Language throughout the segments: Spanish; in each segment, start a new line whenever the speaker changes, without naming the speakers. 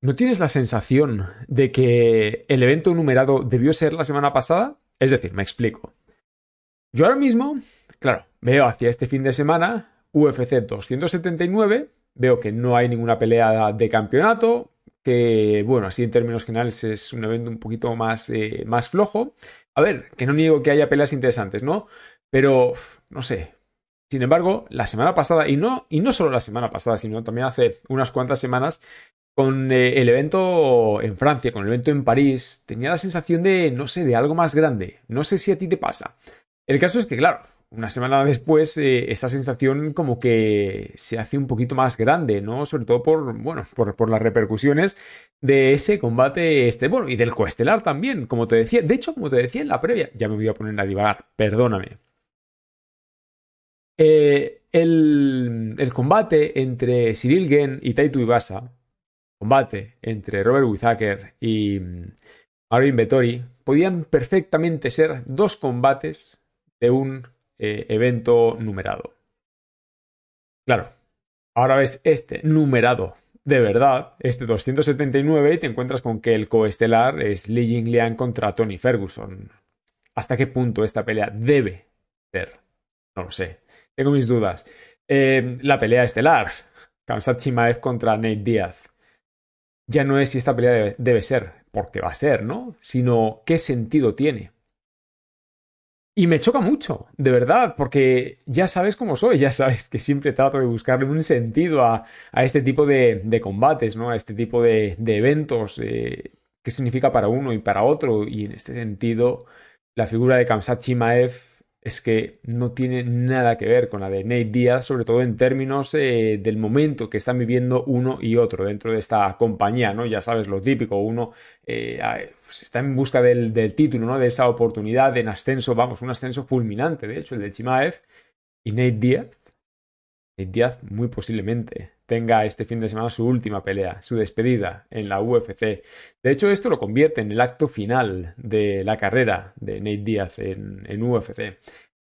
¿No tienes la sensación de que el evento numerado debió ser la semana pasada? Es decir, me explico. Yo ahora mismo, claro, veo hacia este fin de semana UFC 279, veo que no hay ninguna pelea de campeonato, que, bueno, así en términos generales es un evento un poquito más, eh, más flojo. A ver, que no niego que haya peleas interesantes, ¿no? Pero, no sé. Sin embargo, la semana pasada, y no, y no solo la semana pasada, sino también hace unas cuantas semanas, con eh, el evento en Francia, con el evento en París, tenía la sensación de, no sé, de algo más grande. No sé si a ti te pasa. El caso es que, claro, una semana después eh, esa sensación como que se hace un poquito más grande, ¿no? Sobre todo por, bueno, por, las repercusiones de ese combate, este, bueno, y del coestelar también, como te decía. De hecho, como te decía en la previa, ya me voy a poner a divagar, perdóname. Eh, el, combate entre Cyril Gen y Taito Ibasa, combate entre Robert Whittaker y mm, Marvin Vettori podían perfectamente ser dos combates de un eh, evento numerado. Claro, ahora ves este numerado de verdad, este 279, y te encuentras con que el coestelar es Li Jingliang contra Tony Ferguson. ¿Hasta qué punto esta pelea debe ser? No lo sé. Tengo mis dudas. Eh, la pelea estelar. Kamsat Chimaev contra Nate Diaz ya no es si esta pelea debe, ser, porque va a ser, ¿no? Sino qué sentido tiene. Y me choca mucho, de verdad, porque ya sabes cómo soy, ya sabes que siempre trato de buscarle un sentido a, este tipo de, combates, ¿no? A este tipo de, eventos, eh, qué significa para uno y para otro. Y en este sentido, la figura de Kamsat Chimaev es que no tiene nada que ver con la de Nate Díaz, sobre todo en términos eh, del momento que están viviendo uno y otro dentro de esta compañía, ¿no? Ya sabes, lo típico, uno eh, pues está en busca del, título, ¿no? De esa oportunidad en ascenso, vamos, un ascenso fulminante, de hecho, el de Chimaev y Nate Díaz. Nate Díaz muy posiblemente tenga este fin de semana su última pelea, su despedida en la UFC. De hecho, esto lo convierte en el acto final de la carrera de Nate Diaz en, UFC.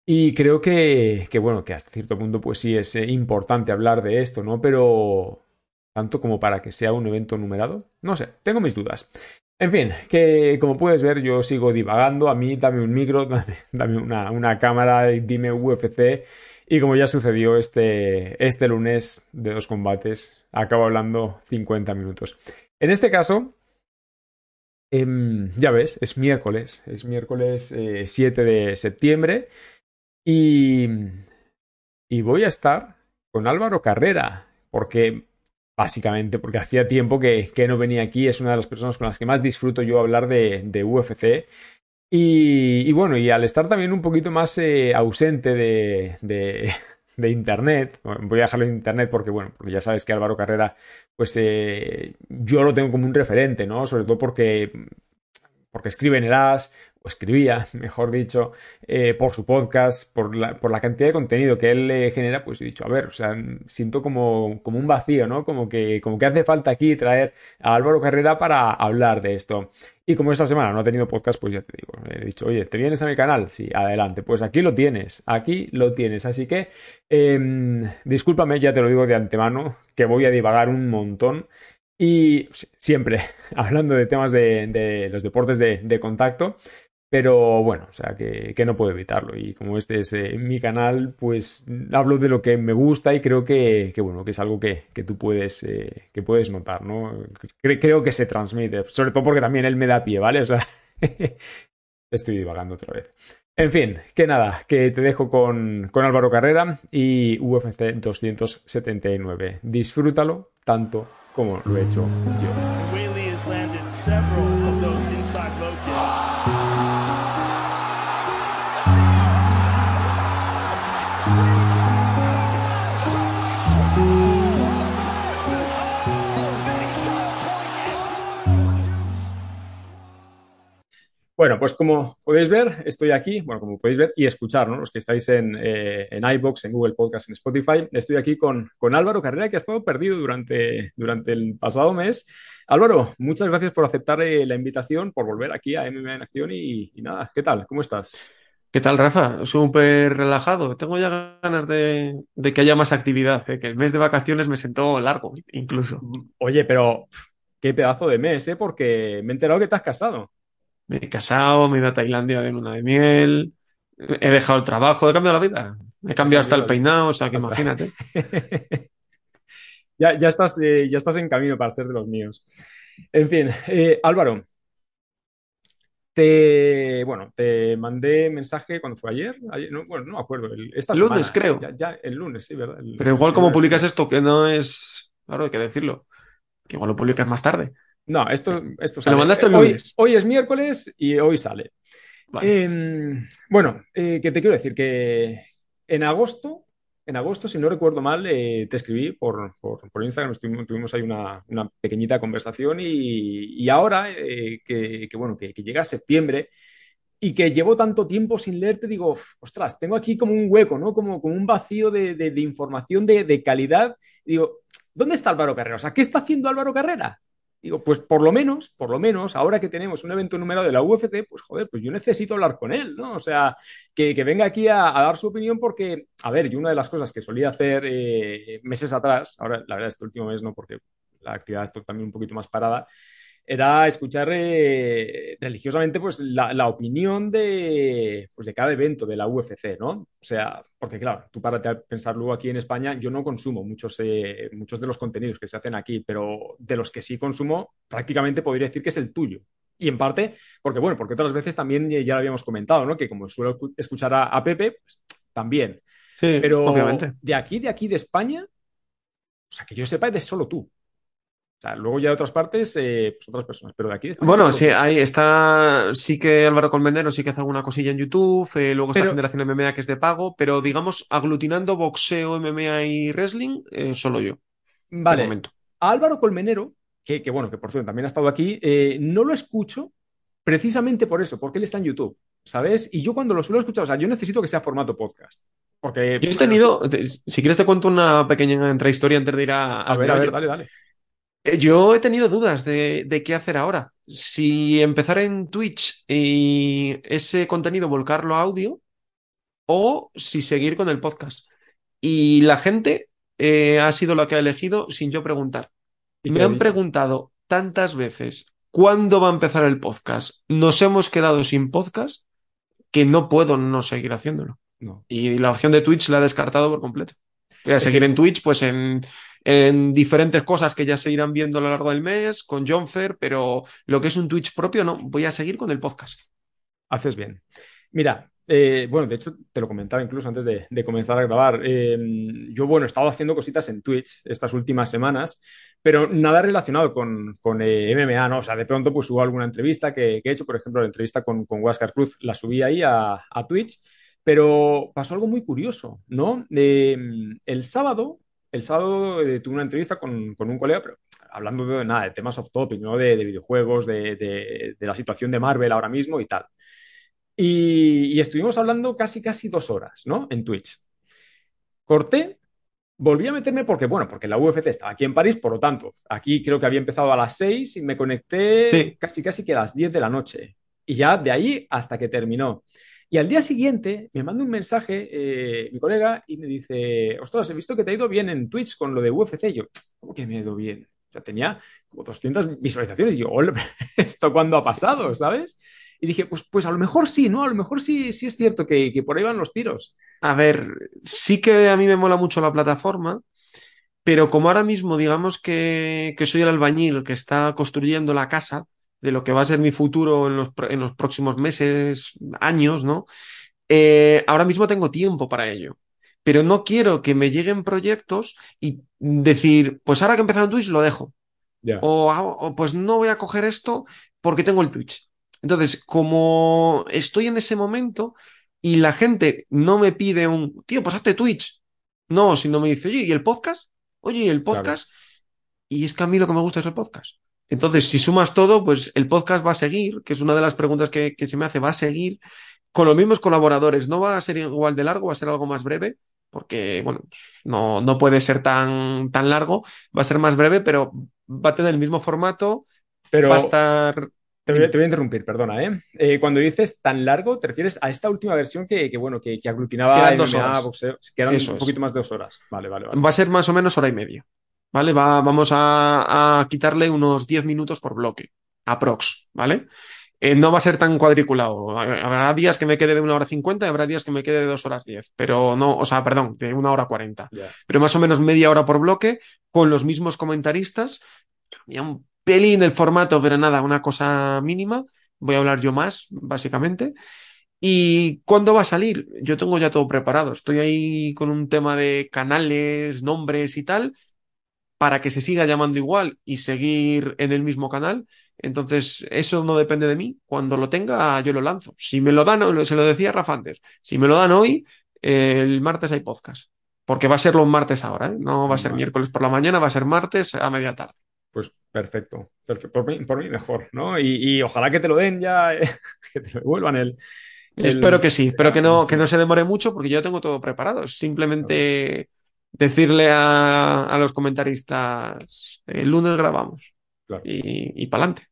Y creo que, bueno, que hasta cierto punto, pues sí es eh, importante hablar de esto, ¿no? Pero tanto como para que sea un evento numerado, no sé, tengo mis dudas. En fin, que como puedes ver, yo sigo divagando. A mí, dame un micro, dame, una, una cámara, dime UFC y como ya sucedió este, este lunes de dos combates, acabo hablando 50 minutos. En este caso, em, ya ves, es miércoles, es miércoles 7 eh, de septiembre y, y voy a estar con Álvaro Carrera, porque básicamente porque hacía tiempo que, que, no venía aquí, es una de las personas con las que más disfruto yo hablar de, de UFC y, bueno, y al estar también un poquito más eh, ausente de, de, Internet, voy a dejarlo en Internet porque, bueno, ya sabes que Álvaro Carrera, pues eh, yo lo tengo como un referente, ¿no? Sobre todo porque, porque escribe en el AS, o escribía, mejor dicho, eh, por su podcast, por la, por la, cantidad de contenido que él le genera, pues he dicho, a ver, o sea, siento como, como un vacío, ¿no? Como que, como que hace falta aquí traer a Álvaro Carrera para hablar de esto. Y como esta semana no ha tenido podcast, pues ya te digo, he dicho, oye, ¿te vienes a mi canal? Sí, adelante. Pues aquí lo tienes, aquí lo tienes. Así que, eh, discúlpame, ya te lo digo de antemano, que voy a divagar un montón. Y siempre hablando de temas de, de los deportes de, de contacto, pero bueno, o sea, que, que no puedo evitarlo. Y como este es eh, mi canal, pues hablo de lo que me gusta y creo que, que bueno, que es algo que, que tú puedes, eh, que puedes notar, ¿no? creo que se transmite, sobre todo porque también él me da pie, ¿vale? O sea, estoy divagando otra vez. En fin, que nada, que te dejo con, con Álvaro Carrera y UFC 279. Disfrútalo tanto como lo he hecho yo. Bueno, pues como podéis ver, estoy aquí, bueno, como podéis ver y escuchar, ¿no? Los que estáis en, eh, en iBox, en Google Podcast, en Spotify, estoy aquí con, con Álvaro Carrera, que ha estado perdido durante, durante el pasado mes. Álvaro, muchas gracias por aceptar eh, la invitación, por volver aquí a MMA en Acción y, y nada, ¿qué tal? ¿Cómo estás?
¿Qué tal, Rafa? Súper relajado. Tengo ya ganas de, de que haya más actividad, ¿eh? que el mes de vacaciones me sentó largo, incluso.
Oye, pero qué pedazo de mes, ¿eh? Porque me he enterado que te has casado.
Me he casado, me he ido a Tailandia de luna de miel, he dejado el trabajo, he cambiado la vida. He cambiado hasta el peinado, o sea que
Hasta-
imagínate.
ya, ya, estás, eh, ya estás en camino para ser de los míos. En fin, eh, Álvaro, te, bueno, te mandé mensaje cuando fue ayer, ayer no, bueno, no me acuerdo, el- esta
Lunes,
semana,
creo.
Ya, ya el lunes, sí, ¿verdad? El-
Pero igual como publicas esto, que no es... Claro, hay que decirlo. Que igual lo publicas más tarde.
No, esto, esto
lo
sale.
mandaste el
hoy,
lunes.
hoy es miércoles y hoy sale.
Vale.
Eh, bueno, eh, que te quiero decir que en agosto, en agosto, si no recuerdo mal, eh, te escribí por, por, por Instagram, estuvimos- tuvimos ahí una, una pequeñita conversación y, y ahora eh, que, que, bueno, que, que llega septiembre y que llevo tanto tiempo sin leerte, digo, "Uf, ostras, tengo aquí como un hueco, ¿no? Como, como un vacío de, de- de información de, de calidad. Y digo, ¿dónde está Álvaro Carrera? O sea, ¿qué está haciendo Álvaro Carrera? Digo, pues por lo menos, por lo menos, ahora que tenemos un evento numerado de la UFC, pues joder, pues yo necesito hablar con él, ¿no? O sea, que, que venga aquí a, dar su opinión porque, a ver, yo una de las cosas que solía hacer eh, meses atrás, ahora la verdad este último mes no, porque la actividad está también un poquito más parada, era escuchar eh, religiosamente pues la, la opinión de, pues, de cada evento de la UFC, ¿no? O sea, porque claro, tú párate a pensar luego aquí en España, yo no consumo muchos, eh, muchos de los contenidos que se hacen aquí, pero de los que sí consumo, prácticamente podría decir que es el tuyo. Y en parte, porque bueno, porque otras veces también eh, ya lo habíamos comentado, ¿no? Que como suelo escu- escuchar a, a Pepe, pues también.
Sí,
Pero
obviamente.
de aquí, de aquí, de España, o sea, que yo sepa, eres solo tú. O sea, luego ya de otras partes, eh, pues otras personas, pero de aquí de España
Bueno, sí, ahí está. Sí que Álvaro Colmenero sí que hace alguna cosilla en YouTube. eh, luego está
Pero-
Generación MMA que es de pago. Pero digamos, aglutinando boxeo, MMA y wrestling, eh, solo yo.
Vale,
momento.
a Álvaro Colmenero, que, que bueno, que por cierto también ha estado aquí, no lo escucho precisamente por eso, porque él está en YouTube, ¿sabes? Y yo cuando lo suelo escuchar, o sea, yo necesito que sea formato podcast. Porque.
Yo he tenido, te- si quieres te cuento una pequeña intrahistoria antes de ir a,
A
al
ver, a ver, dale, dale.
Eh, Yo he tenido dudas de, de qué hacer ahora. Si empezar en Twitch y ese contenido volcarlo a audio o si seguir con el podcast. Y la gente eh, ha sido la que ha elegido sin yo preguntar.
¿Y
Me han preguntado tantas veces cuándo va a empezar el podcast. Nos hemos quedado sin podcast que no puedo no seguir haciéndolo.
No.
Y la opción de Twitch la he descartado por completo. Voy a seguir en Twitch, pues en, en diferentes cosas que ya se irán viendo a lo largo del mes, con Jonfer, pero lo que es un Twitch propio, no. Voy a seguir con el podcast.
Haces bien. Mira, eh, bueno, de hecho te lo comentaba incluso antes de, comenzar a grabar. Eh, yo, bueno, he estado haciendo cositas en Twitch estas últimas semanas, pero nada relacionado con, con eh, MMA, ¿no? O sea, de pronto pues hubo alguna entrevista que, he hecho, por ejemplo, la entrevista con, con Huáscar Cruz, la subí ahí a, Twitch, pero pasó algo muy curioso, ¿no? Eh, el sábado, el sábado eh, tuve una entrevista con, con un colega, pero hablando de nada, de temas off topic, ¿no? De, de videojuegos, de, de- de la situación de Marvel ahora mismo y tal. Y, y estuvimos hablando casi, casi dos horas, ¿no? En Twitch. Corté, volví a meterme porque, bueno, porque la UFC estaba aquí en París, por lo tanto, aquí creo que había empezado a las 6 y me conecté
Sí.
casi, casi que a las 10 de la noche. Y ya de ahí hasta que terminó. Y al día siguiente me manda un mensaje eh, mi colega y me dice, ostras, he visto que te ha ido bien en Twitch con lo de UFC. Y yo, ¿cómo que me ha ido bien? O sea, tenía como 200 visualizaciones. Y yo, "Ole, ¿esto cuándo ha pasado? ¿Sabes? Y dije, pues, pues a lo mejor sí, ¿no? A lo mejor sí, sí es cierto que, que por ahí van los tiros.
A ver, sí que a mí me mola mucho la plataforma, pero como ahora mismo digamos que, que soy el albañil que está construyendo la casa de lo que va a ser mi futuro en los, en los próximos meses, años, ¿no? Eh, ahora mismo tengo tiempo para ello. Pero no quiero que me lleguen proyectos y decir, pues ahora que he empezado en Twitch lo dejo. O, ah, o, pues no voy a coger esto porque tengo el Twitch. Entonces, como estoy en ese momento y la gente no me pide un, tío, pues hazte Twitch. No, sino me dice, oye, ¿y el podcast? Oye, ¿y el
Claro.
podcast? Y es que a mí lo que me gusta es el podcast. Entonces, si sumas todo, pues el podcast va a seguir, que es una de las preguntas que, que se me hace, va a seguir con los mismos colaboradores. No va a ser igual de largo, va a ser algo más breve, porque, bueno, no, no puede ser tan, tan largo, va a ser más breve, pero va a tener el mismo formato,
Pero
va a estar...
te voy, te voy a interrumpir, perdona, ¿eh? Eh, Cuando dices tan largo, te refieres a esta última versión que, que, bueno, que, que aglutinaba
Que eran dos
MMA,
horas.
boxeo,
Eso
un
es.
poquito más de dos horas. Vale, vale, vale.
Va a ser más o menos hora y media. ¿Vale? Va, vamos a, a quitarle unos 10 minutos por bloque. Aprox, ¿vale? Eh, no va a ser tan cuadriculado. Habrá días que me quede de una hora 50 y habrá días que me quede de dos horas 10. Pero no, o sea, perdón, de una hora 40.
Ya.
Pero más o menos media hora por bloque con los mismos comentaristas. Cambia un pelín el formato, pero nada, una cosa mínima. Voy a hablar yo más, básicamente. ¿Y cuándo va a salir? Yo tengo ya todo preparado. Estoy ahí con un tema de canales, nombres y tal, para que se siga llamando igual y seguir en el mismo canal. Entonces, eso no depende de mí. Cuando lo tenga, yo lo lanzo. Si me lo dan, se lo decía Rafa antes, si me lo dan hoy, el martes hay podcast. Porque va a ser los martes ahora, ¿eh? No va a ser
Vale.
miércoles por la mañana, va a ser martes a media tarde.
Pues perfecto, perfecto. Por mí, por mí mejor, ¿no? Y, y ojalá que te lo den ya, eh, que te lo devuelvan el, el-
Espero que sí, espero que no, que no se demore mucho porque yo tengo todo preparado. Simplemente decirle a, a los comentaristas, el lunes grabamos
Claro.
y, y para adelante.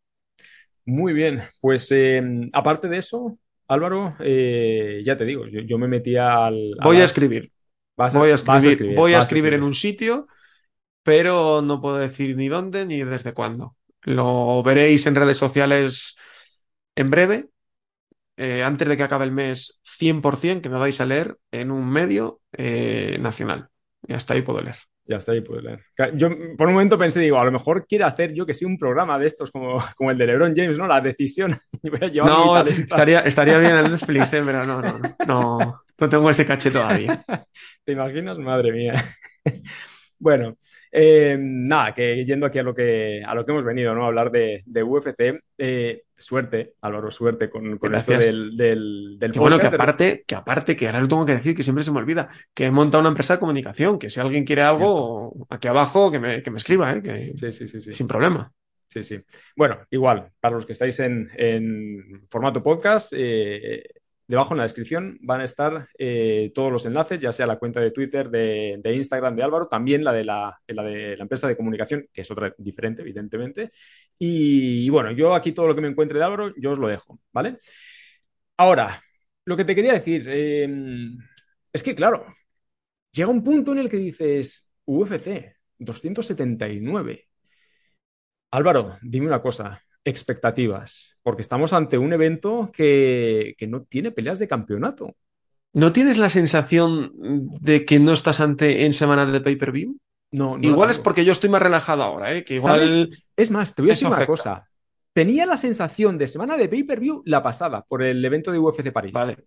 Muy bien, pues eh, aparte de eso, Álvaro, eh, ya te digo, yo, yo me metía al...
Voy a escribir,
vas
voy a
vas
escribir, voy a escribir en un sitio, pero no puedo decir ni dónde ni desde cuándo. Lo veréis en redes sociales en breve, eh, antes de que acabe el mes, 100% que me vais a leer en un medio eh, nacional. Y hasta ahí puedo leer.
Ya está ahí, puedes leer. Yo por un momento pensé, digo, a lo mejor quiere hacer yo que sí un programa de estos como, como el de LeBron James, ¿no? La decisión.
No, estaría, estaría bien en Netflix, eh, pero no, no, no, no, no tengo ese caché todavía.
¿Te imaginas? Madre mía. Bueno, eh, nada, que yendo aquí a lo que, a lo que hemos venido, ¿no? A hablar de, de UFC. eh, suerte, Álvaro, suerte con, con esto del, del,
bueno, que aparte, que aparte, que ahora lo tengo que decir, que siempre se me olvida, que he montado una empresa de comunicación, que si alguien quiere algo, aquí abajo, que me, que me escriba, eh, que
Sí, sí, sí, sí.
sin problema.
Sí, sí. Bueno, igual, para los que estáis en, en formato podcast, eh, debajo en la descripción van a estar eh, todos los enlaces, ya sea la cuenta de Twitter, de, Instagram de Álvaro, también la de la, empresa de comunicación, que es otra diferente, evidentemente. Y, bueno, yo aquí todo lo que me encuentre de Álvaro, yo os lo dejo, ¿vale? Ahora, lo que te quería decir eh, es que, claro, llega un punto en el que dices, UFC 279. Álvaro, dime una cosa, expectativas, porque estamos ante un evento que, que no tiene peleas de campeonato.
¿No tienes la sensación de que no estás ante en semana de pay-per-view?
No, no
Igual es porque yo estoy más relajado ahora, ¿eh? Que igual.
¿Sabes? Es más, te voy a decir una
afecta.
cosa. Tenía la sensación de semana de pay-per-view la pasada por el evento de UFC París.
Vale.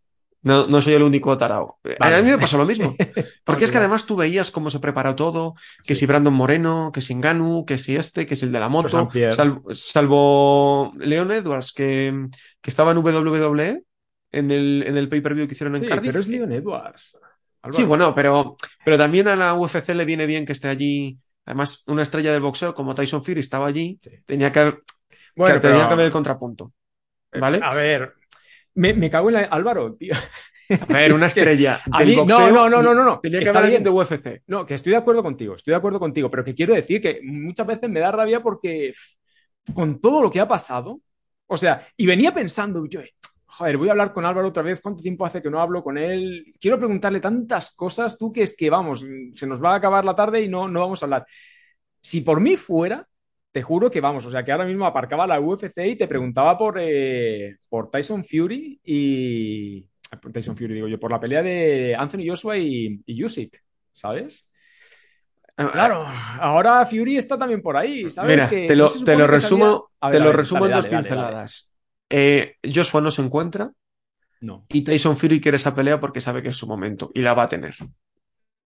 No, no soy el único tarao.
Vale.
A mí me pasó lo mismo. Porque es que además tú veías cómo se preparó todo, que
Sí.
si Brandon Moreno, que si Ngannou, que si este, que si el de la moto, salvo, salvo Leon Edwards, que, que estaba en WWE en el, en el pay-per-view que hicieron en
Sí,
Cardiff.
pero es Leon Edwards. Álvaro.
Sí, bueno, pero, pero también a la UFC le viene bien que esté allí. Además, una estrella del boxeo como Tyson Fury estaba allí,
Sí.
tenía que, haber-
Bueno,
que
pero-
tenía que haber el contrapunto. ¿Vale?
A ver, me, me cago en la... Álvaro, tío.
A ver, una estrella del
mí- no,
boxeo.
no, no, no, no, no.
Tenía que haber alguien de UFC.
No, que estoy de acuerdo contigo, estoy de acuerdo contigo, pero que quiero decir que muchas veces me da rabia porque con todo lo que ha pasado, o sea, y venía pensando, yo, eh, joder, voy a hablar con Álvaro otra vez, ¿cuánto tiempo hace que no hablo con él? Quiero preguntarle tantas cosas, tú que es que, vamos, se nos va a acabar la tarde y no, no vamos a hablar. Si por mí fuera, te juro que vamos, o sea, que ahora mismo aparcaba la UFC y te preguntaba por, eh, por Tyson Fury y... por Tyson Fury, digo yo, por la pelea de Anthony Joshua y, y Usyk, ¿sabes? Claro, ahora Fury está también por ahí, ¿sabes?
Mira,
Que
te lo, te resumo,
ver,
te lo
ver,
resumo
dale,
en dos
dale,
pinceladas. Eh, Joshua no se encuentra
No.
y Tyson Fury quiere esa pelea porque sabe que es su momento y la va a tener.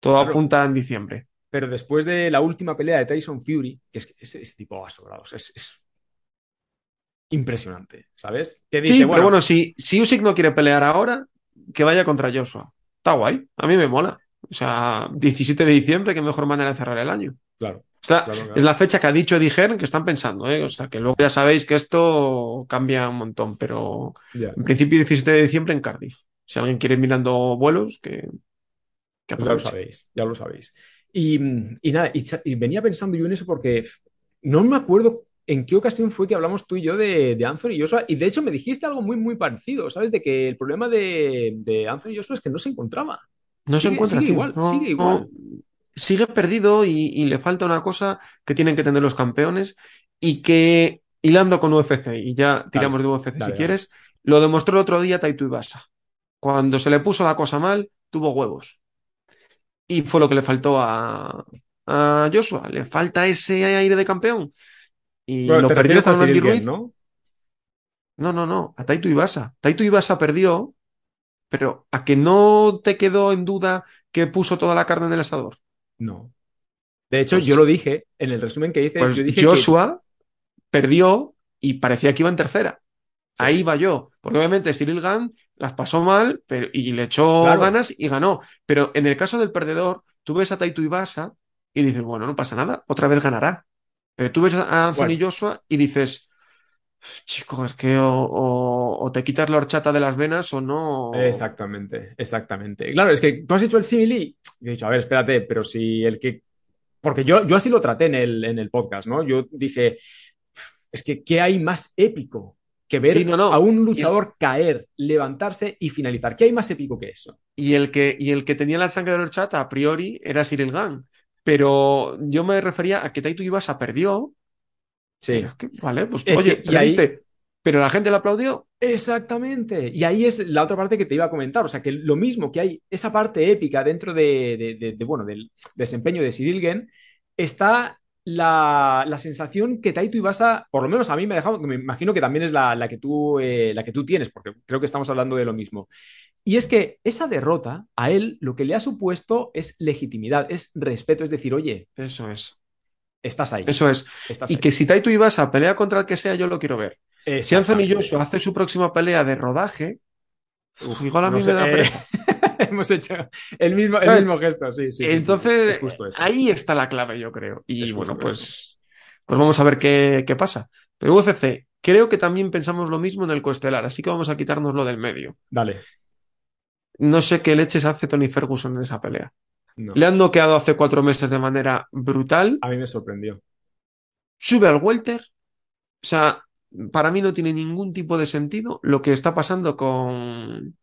Todo
Claro.
apunta en diciembre.
Pero después de la última pelea de Tyson Fury, que es que ese, ese tipo va sobrado, es, es impresionante, ¿sabes? Que dice,
Sí,
bueno,
pero bueno, si, si Usyk no quiere pelear ahora, que vaya contra Joshua. Está guay, a mí me mola. O sea, 17 de diciembre, qué mejor manera de cerrar el año.
claro.
Es la fecha que ha dicho Hearn que están pensando, ¿eh? O sea, que luego ya sabéis que esto cambia un montón, pero en principio 17 de diciembre en Cardiff. Si alguien quiere ir mirando vuelos, que,
que ya lo sabéis, ya lo sabéis. Y, nada, y, venía pensando yo en eso porque no me acuerdo en qué ocasión fue que hablamos tú y yo de, de Anthony Joshua y de hecho me dijiste algo muy, muy parecido, ¿sabes? De que el problema de, de Anthony Joshua es que no se encontraba.
No se encuentra.
Sigue igual, sigue igual
sigue perdido y, le falta una cosa que tienen que tener los campeones y que, hilando con UFC, y ya tiramos de UFC si quieres, lo demostró el otro día Taito Ibasa. Cuando se le puso la cosa mal, tuvo huevos. Y fue lo que le faltó a, a Joshua. Le falta ese aire de campeón. Y lo perdió con Andy Ruiz. ¿no? No, no, no. A Taito Ibasa. Taito Ibasa perdió, pero a que no te quedó en duda que puso toda la carne en el asador.
No. De hecho, pues yo lo dije en el resumen que hice.
Pues Joshua perdió y parecía que iba en tercera. Ahí va yo. Porque obviamente Cyril Gann las pasó mal pero, y le echó ganas y ganó. Pero en el caso del perdedor, tú ves a Taito Ibasa y dices, bueno, no pasa nada, otra vez ganará. Pero tú ves a Anthony Joshua y dices, chico, es que o, te quitas la horchata de las venas o no.
Exactamente, exactamente. Claro, es que tú has hecho el simile y he dicho, a ver, espérate, pero si el que. Porque yo, yo así lo traté en el, en el podcast, ¿no? Yo dije, es que, ¿qué hay más épico que ver a un luchador caer, levantarse y finalizar? ¿Qué hay más épico que eso?
Y el que, y el que tenía la sangre de horchata a priori era Cyril Gang. Pero yo me refería a que Taito Ibasa perdió
Sí.
vale, pues oye, pero la gente lo aplaudió.
Exactamente. Y ahí es la otra parte que te iba a comentar. O sea, que lo mismo que hay esa parte épica dentro de, bueno, del desempeño de Cyril está la, sensación que Taito Ibasa, por lo menos a mí me ha dejado, me imagino que también es la, que tú, eh, la que tú tienes, porque creo que estamos hablando de lo mismo. Y es que esa derrota a él lo que le ha supuesto es legitimidad, es respeto, es decir, oye.
Eso es
estás ahí.
Eso es. y que si Taito Ibasa pelea contra el que sea, yo lo quiero ver. Si Anthony Joshua hace su próxima pelea de rodaje, igual a mí me da
eh, Hemos hecho el mismo, el mismo gesto, sí, sí.
Entonces, ahí está la clave, yo creo. Y bueno, pues, pues vamos a ver qué, qué pasa. Pero UFC, creo que también pensamos lo mismo en el coestelar, así que vamos a quitarnos lo del medio.
Dale.
No sé qué leches hace Tony Ferguson en esa pelea. Le han noqueado hace cuatro meses de manera brutal.
A mí me sorprendió.
Sube al welter. O sea, para mí no tiene ningún tipo de sentido lo que está pasando con,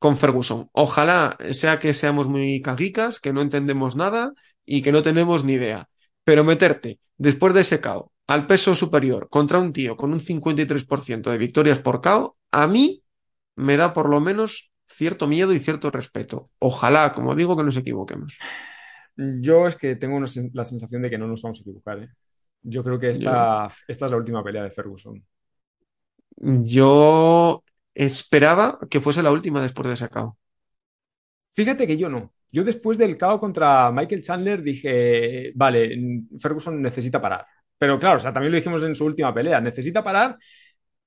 con Ferguson. Ojalá sea que seamos muy cagicas, que no entendemos nada y que no tenemos ni idea. Pero meterte después de ese KO al peso superior contra un tío con un 53% de victorias por KO, a mí me da por lo menos cierto miedo y cierto respeto. Ojalá, como digo, que nos equivoquemos.
Yo es que tengo la sensación de que no nos vamos a equivocar. ¿eh? Yo creo que esta, esta es la última pelea de Ferguson.
Yo esperaba que fuese la última después de ese KO.
Fíjate que yo no. Yo después del KO contra Michael Chandler dije, vale, Ferguson necesita parar. Pero claro, o sea, también lo dijimos en su última pelea, necesita parar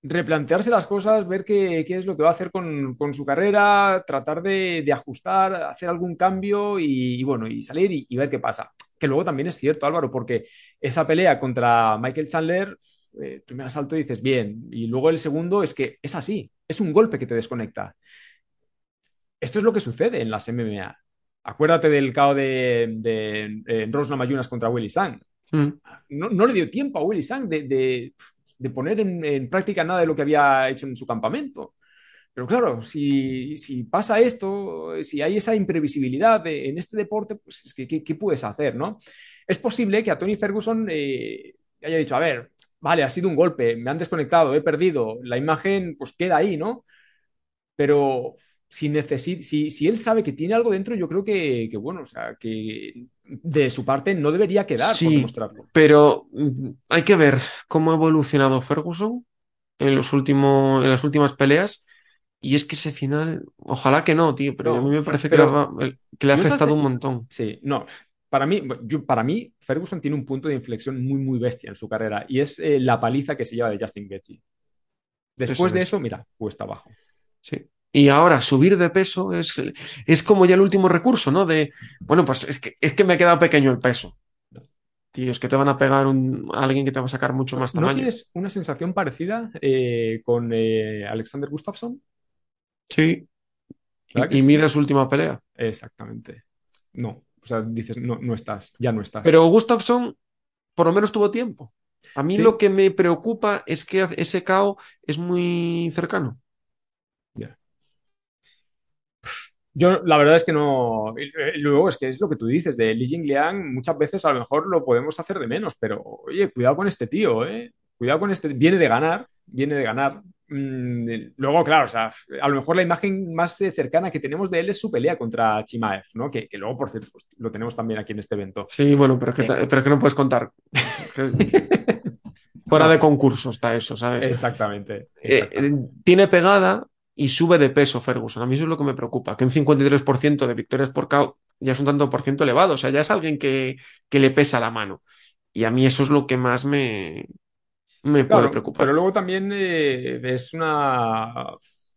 replantearse las cosas, ver qué, es lo que va a hacer con, su carrera, tratar de, ajustar, hacer algún cambio y, bueno, y salir y, ver qué pasa. Que luego también es cierto, Álvaro, porque esa pelea contra Michael Chandler, eh, primer asalto dices bien, y luego el segundo es que es así, es un golpe que te desconecta. Esto es lo que sucede en las MMA. Acuérdate del caos de, de, de Rosna Mayunas contra Willy Sang. Mm. No, le dio tiempo a Willy Sang de de poner en, práctica nada de lo que había hecho en su campamento. Pero claro, si, pasa esto, si hay esa imprevisibilidad en este deporte, pues es que ¿qué, puedes hacer, no? Es posible que a Tony Ferguson eh, haya dicho, a ver, vale, ha sido un golpe, me han desconectado, he perdido, la imagen pues queda ahí, ¿no? Pero si, si, él sabe que tiene algo dentro, yo creo que, bueno, o sea, que de su parte no debería quedar
sí,
mostrarlo.
Pero mm, hay que ver cómo ha evolucionado Ferguson en, los últimos, en las últimas peleas. Y es que ese final, ojalá que no, tío, pero a mí me parece que, le ha, afectado un montón.
Sí, no. Para mí, para mí, Ferguson tiene un punto de inflexión muy, muy bestia en su carrera y es eh, la paliza que se lleva de Justin Gaethje. Después de eso, mira, cuesta abajo.
Sí. Y ahora subir de peso es, es como ya el último recurso, ¿no? De, bueno, pues es que, es que me ha quedado pequeño el peso. tío, es que te van a pegar un, a alguien que te va a sacar mucho más
¿No
tamaño.
tienes una sensación parecida eh, con eh, Alexander Gustafsson?
Sí.
¿Verdad que
Y, y
sí?
mira su última pelea.
Exactamente. No, o sea, dices, no, no estás, ya no estás.
Pero Gustafsson por lo menos tuvo tiempo. A mí
Sí.
lo que me preocupa es que ese KO es muy cercano.
Yo la verdad es que no. Luego es que es lo que tú dices de Li Jingliang, muchas veces a lo mejor lo podemos hacer de menos, pero oye, cuidado con este tío, ¿eh? Cuidado con este. Viene de ganar, viene de ganar. Mm, luego, claro, o sea, a lo mejor la imagen más eh, cercana que tenemos de él es su pelea contra Chimaev, ¿no? Que, que luego, por cierto, pues, lo tenemos también aquí en este evento.
Sí, bueno, pero es que, pero es que no puedes contar. Fuera de concurso está eso, ¿sabes?
Exactamente.
Eh,
exactamente.
eh, tiene pegada y sube de peso Ferguson. A mí eso es lo que me preocupa, que un 53% de victorias por KO ya es un tanto por ciento elevado. O sea, ya es alguien que, que le pesa la mano. Y a mí eso es lo que más me, me puede
Claro,
preocupar.
pero luego también eh, es una.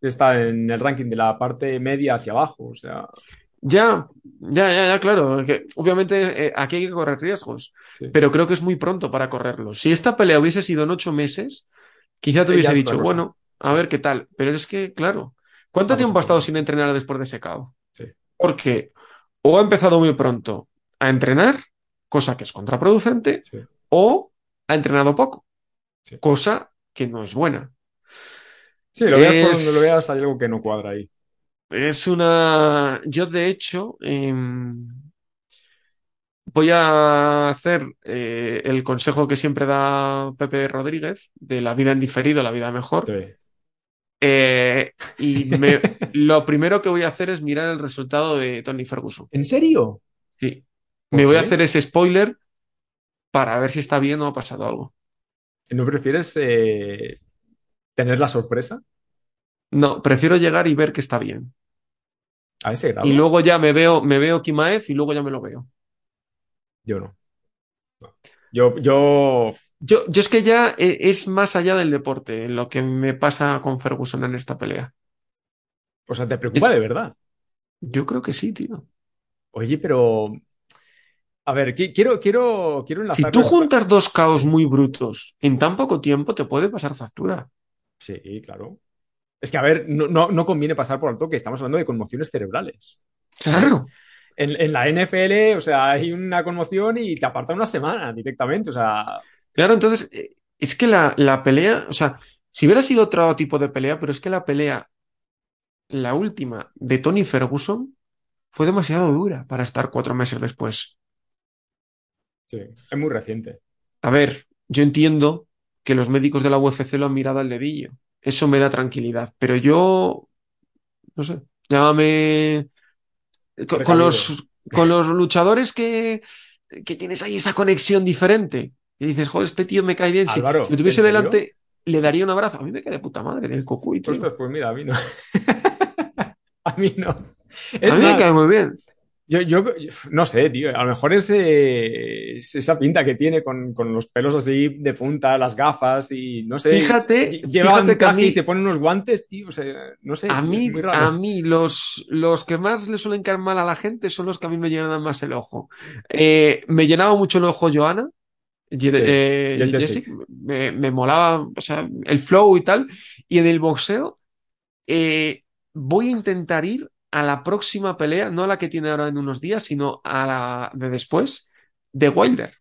Está en el ranking de la parte media hacia abajo, o sea.
Ya, ya, ya, ya, claro. que obviamente eh, aquí hay que correr riesgos,
sí.
pero creo que es muy pronto para correrlos. Si esta pelea hubiese sido en ocho meses, quizá te
Eh,
hubiese dicho,
cosa.
bueno, a
Sí.
ver qué tal. Pero es que, claro, ¿cuánto
Estamos
tiempo ha estado sin entrenar después de ese KO?
Sí.
Porque o ha empezado muy pronto a entrenar, cosa que es contraproducente,
Sí.
o ha entrenado poco,
Sí.
cosa que no es buena.
Sí, lo veas por donde lo veas, hay algo que no cuadra ahí.
Es una. Yo, de hecho, em, voy a hacer eh, el consejo que siempre da Pepe Rodríguez de la vida en diferido, la vida mejor.
Sí.
Eh, y me- lo primero que voy a hacer es mirar el resultado de Tony Ferguson.
¿En serio?
Sí.
¿Por
Me voy a hacer ese spoiler para ver si está bien o ha pasado algo.
¿No prefieres eh, tener la sorpresa
No, prefiero llegar y ver que está bien.
a ese grado?
Y luego ya me veo, me veo Kimaev y luego ya me lo veo.
Yo no. No. Yo, yo,
Yo, yo es que ya eh, es más allá del deporte lo que me pasa con Ferguson en esta pelea.
o sea, te preocupa
Es-
de verdad.
Yo creo que sí, tío.
Oye, pero, a ver, qui- quiero, quiero, quiero
Si
enlazar.
tú juntas dos caos muy brutos en tan poco tiempo, te puede pasar factura.
Sí, claro. Es que, a ver, no, no, no conviene pasar por alto que estamos hablando de conmociones cerebrales.
Claro.
En, en la NFL, o sea, hay una conmoción y te aparta una semana directamente. O sea,
Claro, entonces, eh, es que la, la pelea, o sea, si hubiera sido otro tipo de pelea, pero es que la pelea, la última de Tony Ferguson, fue demasiado dura para estar cuatro meses después.
Sí, es muy reciente.
A ver, yo entiendo que los médicos de la UFC lo han mirado al dedillo. Eso me da tranquilidad, pero yo, no sé, llámame con, con los, con los luchadores que, que tienes ahí esa conexión diferente. Y dices, joder, este tío me cae bien. Si,
Álvaro,
si me tuviese delante, le daría un abrazo. A mí me cae de puta madre el cocuy, tío.
Ostras, pues mira, a mí no. a mí no. Es
A mí me cae muy bien.
Yo, yo no sé, tío. A lo mejor es, eh, es esa pinta que tiene con, con los pelos así de punta, las gafas y no sé.
Fíjate,
Lleva
fíjate
un
que a
traje
mí-
y se pone unos guantes, tío. O sea, no sé.
A mí, a mí los, los que más le suelen caer mal a la gente son los que a mí me llenan más el ojo. Eh, me llenaba mucho el ojo Joana, Ye- eh, Jessic, me, me molaba, o sea, el flow y tal. Y en el boxeo, eh, voy a intentar ir a la próxima pelea, no a la que tiene ahora en unos días, sino a la de después, de Wilder.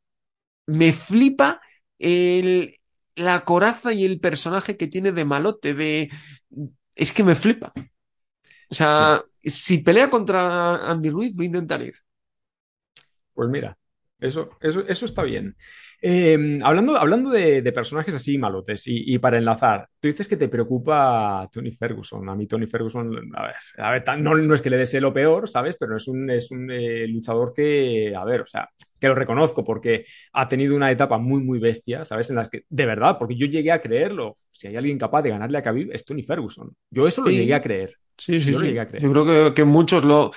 Me flipa el, la coraza y el personaje que tiene de malote, de... Es que me flipa. O sea, si pelea contra Andy Ruiz, voy a intentar ir.
Pues mira, eso, eso, eso está bien. Eh, hablando, hablando de, de personajes así malotes y, y para enlazar, tú dices que te preocupa Tony Ferguson. A mí Tony Ferguson, a ver, a ver, tan- no, no es que le desee lo peor, ¿sabes? Pero es un, es un eh, luchador que, a ver, o sea, que lo reconozco porque ha tenido una etapa muy, muy bestia, ¿sabes? En las que, de verdad, porque yo llegué a creerlo. Si hay alguien capaz de ganarle a Khabib, es Tony Ferguson. Yo eso lo
Sí.
llegué a creer.
Sí, sí,
Yo
sí. Yo creo que, que muchos lo...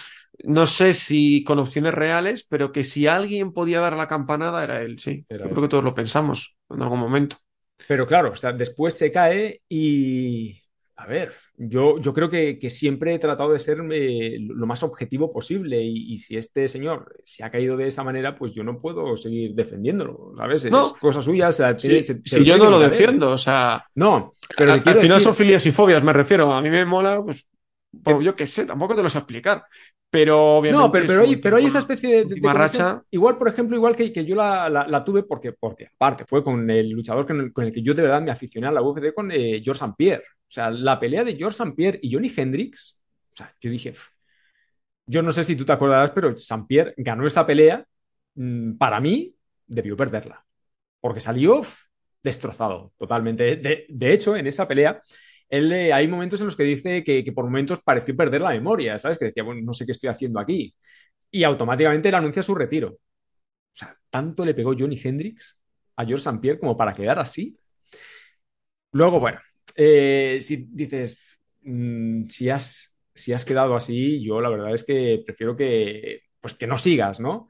No sé si con opciones reales, pero que si alguien podía dar la campanada era él, sí.
Era
Yo
él.
creo que todos lo pensamos en algún momento.
Pero claro, o sea, después se cae y A ver, yo, yo creo que, que siempre he tratado de ser eh, lo más objetivo posible y, y si este señor se ha caído de esa manera, pues yo no puedo seguir defendiéndolo, ¿sabes? Es
No.
cosa suya. o sea,
Si,
te- se- se
si yo no lo defiendo, o sea,
No, pero quiero
al final
decir-
son filias y fobias, me refiero. A mí me mola, pues, por, yo qué sé, tampoco te lo sé explicar. Pero obviamente.
No, pero, pero, hay, pero hay esa especie de, de
racha.
Igual, por ejemplo, igual que, que yo la, la- la tuve porque, porque, aparte, fue con el luchador con el, con el que yo de verdad me aficioné a la UFC, con eh, George St. Pierre. O sea, la pelea de George St. Pierre y Johnny Hendricks. O sea, yo dije, yo no sé si tú te acordarás, pero St. Pierre ganó esa pelea. mm, Para mí, debió perderla. Porque salió destrozado totalmente. De, de hecho, en esa pelea, él, hay momentos en los que dice que, por momentos pareció perder la memoria, ¿sabes? Que decía, bueno, no sé qué estoy haciendo aquí. Y automáticamente él anuncia su retiro. O sea, tanto le pegó Johnny Hendricks a George St. Pierre como para quedar así. Luego, bueno, eh, si dices, mm, si has, si has quedado así, yo la verdad es que prefiero que, pues que no sigas, ¿no?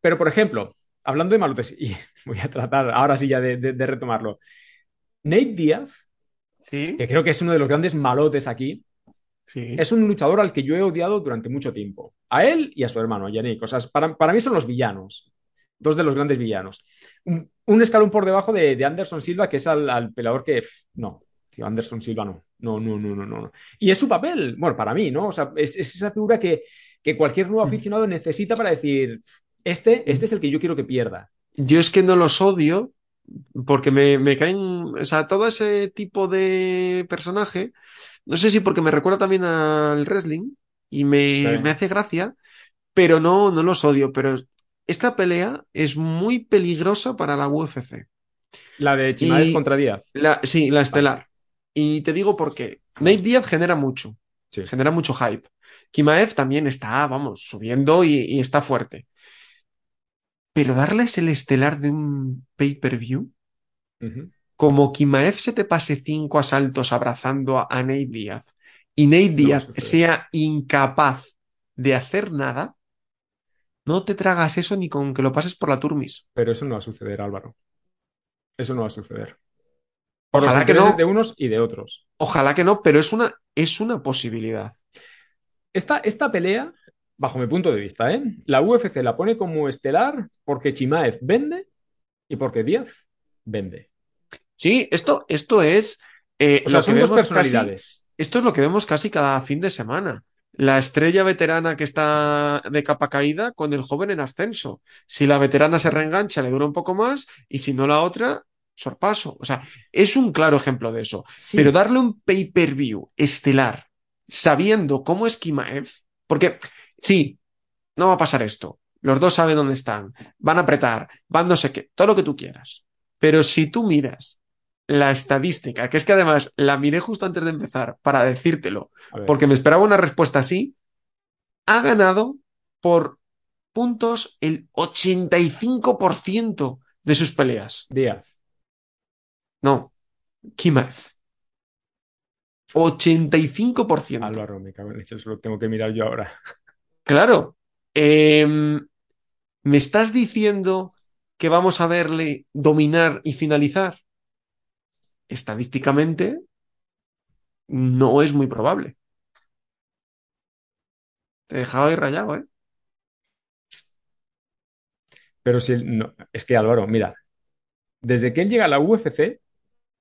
Pero, por ejemplo, hablando de malotes, y voy a tratar ahora sí ya de- de retomarlo. Nate Díaz,
Sí,
que creo que es uno de los grandes malotes aquí,
sí.
es un luchador al que yo he odiado durante mucho tiempo. A él y a su hermano, a Yannick. O sea, para, para mí son los villanos. Dos de los grandes villanos. Un, un escalón por debajo de, de Anderson Silva, que es al, al peleador que. No, tío, Anderson Silva no. No, no, no, no, no. no. Y es su papel, bueno, para mí, ¿no? O sea, es, es esa figura que, que cualquier nuevo aficionado necesita para decir: este, este es el que yo quiero que pierda.
Yo es que no los odio porque me, me caen, o sea, todo ese tipo de personaje, no sé si porque me recuerda también al wrestling y me,
Sí.
me hace gracia, pero no, no los odio, pero esta pelea es muy peligrosa para la UFC.
La de Chimaev contra Díaz.
La, sí, la estelar. Y te digo por qué. Nate Diaz genera mucho,
Sí.
genera mucho hype. Kimaev también está, vamos, subiendo y, y está fuerte. Pero darles el estelar de un pay-per-view, como Kimaev se te pase cinco asaltos abrazando a, a Nate Diaz y Nate
suceder.
sea incapaz de hacer nada, no te tragas eso ni con que lo pases por la turmis.
Pero eso no va a suceder, Álvaro. Eso no va a suceder. Por
Ojalá
los
que no.
de unos y de otros.
Ojalá que no, pero es una, es una posibilidad.
Esta, esta pelea, bajo mi punto de vista, ¿eh? la UFC la pone como estelar porque Chimaev vende y porque Díaz vende.
Sí, esto, esto es eh,
O sea,
lo que
son dos
vemos casi- esto es lo que vemos casi cada fin de semana. La estrella veterana que está de capa caída con el joven en ascenso. Si la veterana se reengancha, le dura un poco más, y si no la otra, sorpaso. O sea, es un claro ejemplo de eso.
Sí,
Pero darle un pay-per-view estelar, sabiendo cómo es Kimaev, porque sí, no va a pasar esto. Los dos saben dónde están, van a apretar, van no sé qué, todo lo que tú quieras. Pero si tú miras la estadística, que es que además la miré justo antes de empezar para decírtelo, porque me esperaba una respuesta así, ha ganado por puntos el 85% de sus peleas.
Díaz.
No, Kimaev. 85%.
Álvaro, me cago en leche, eso lo tengo que mirar yo ahora.
Claro. Em, ¿me estás diciendo que vamos a verle dominar y finalizar? Estadísticamente, no es muy probable. Te he dejado ahí rayado, ¿eh?
Pero si no, es que Álvaro, mira, desde que él llega a la UFC,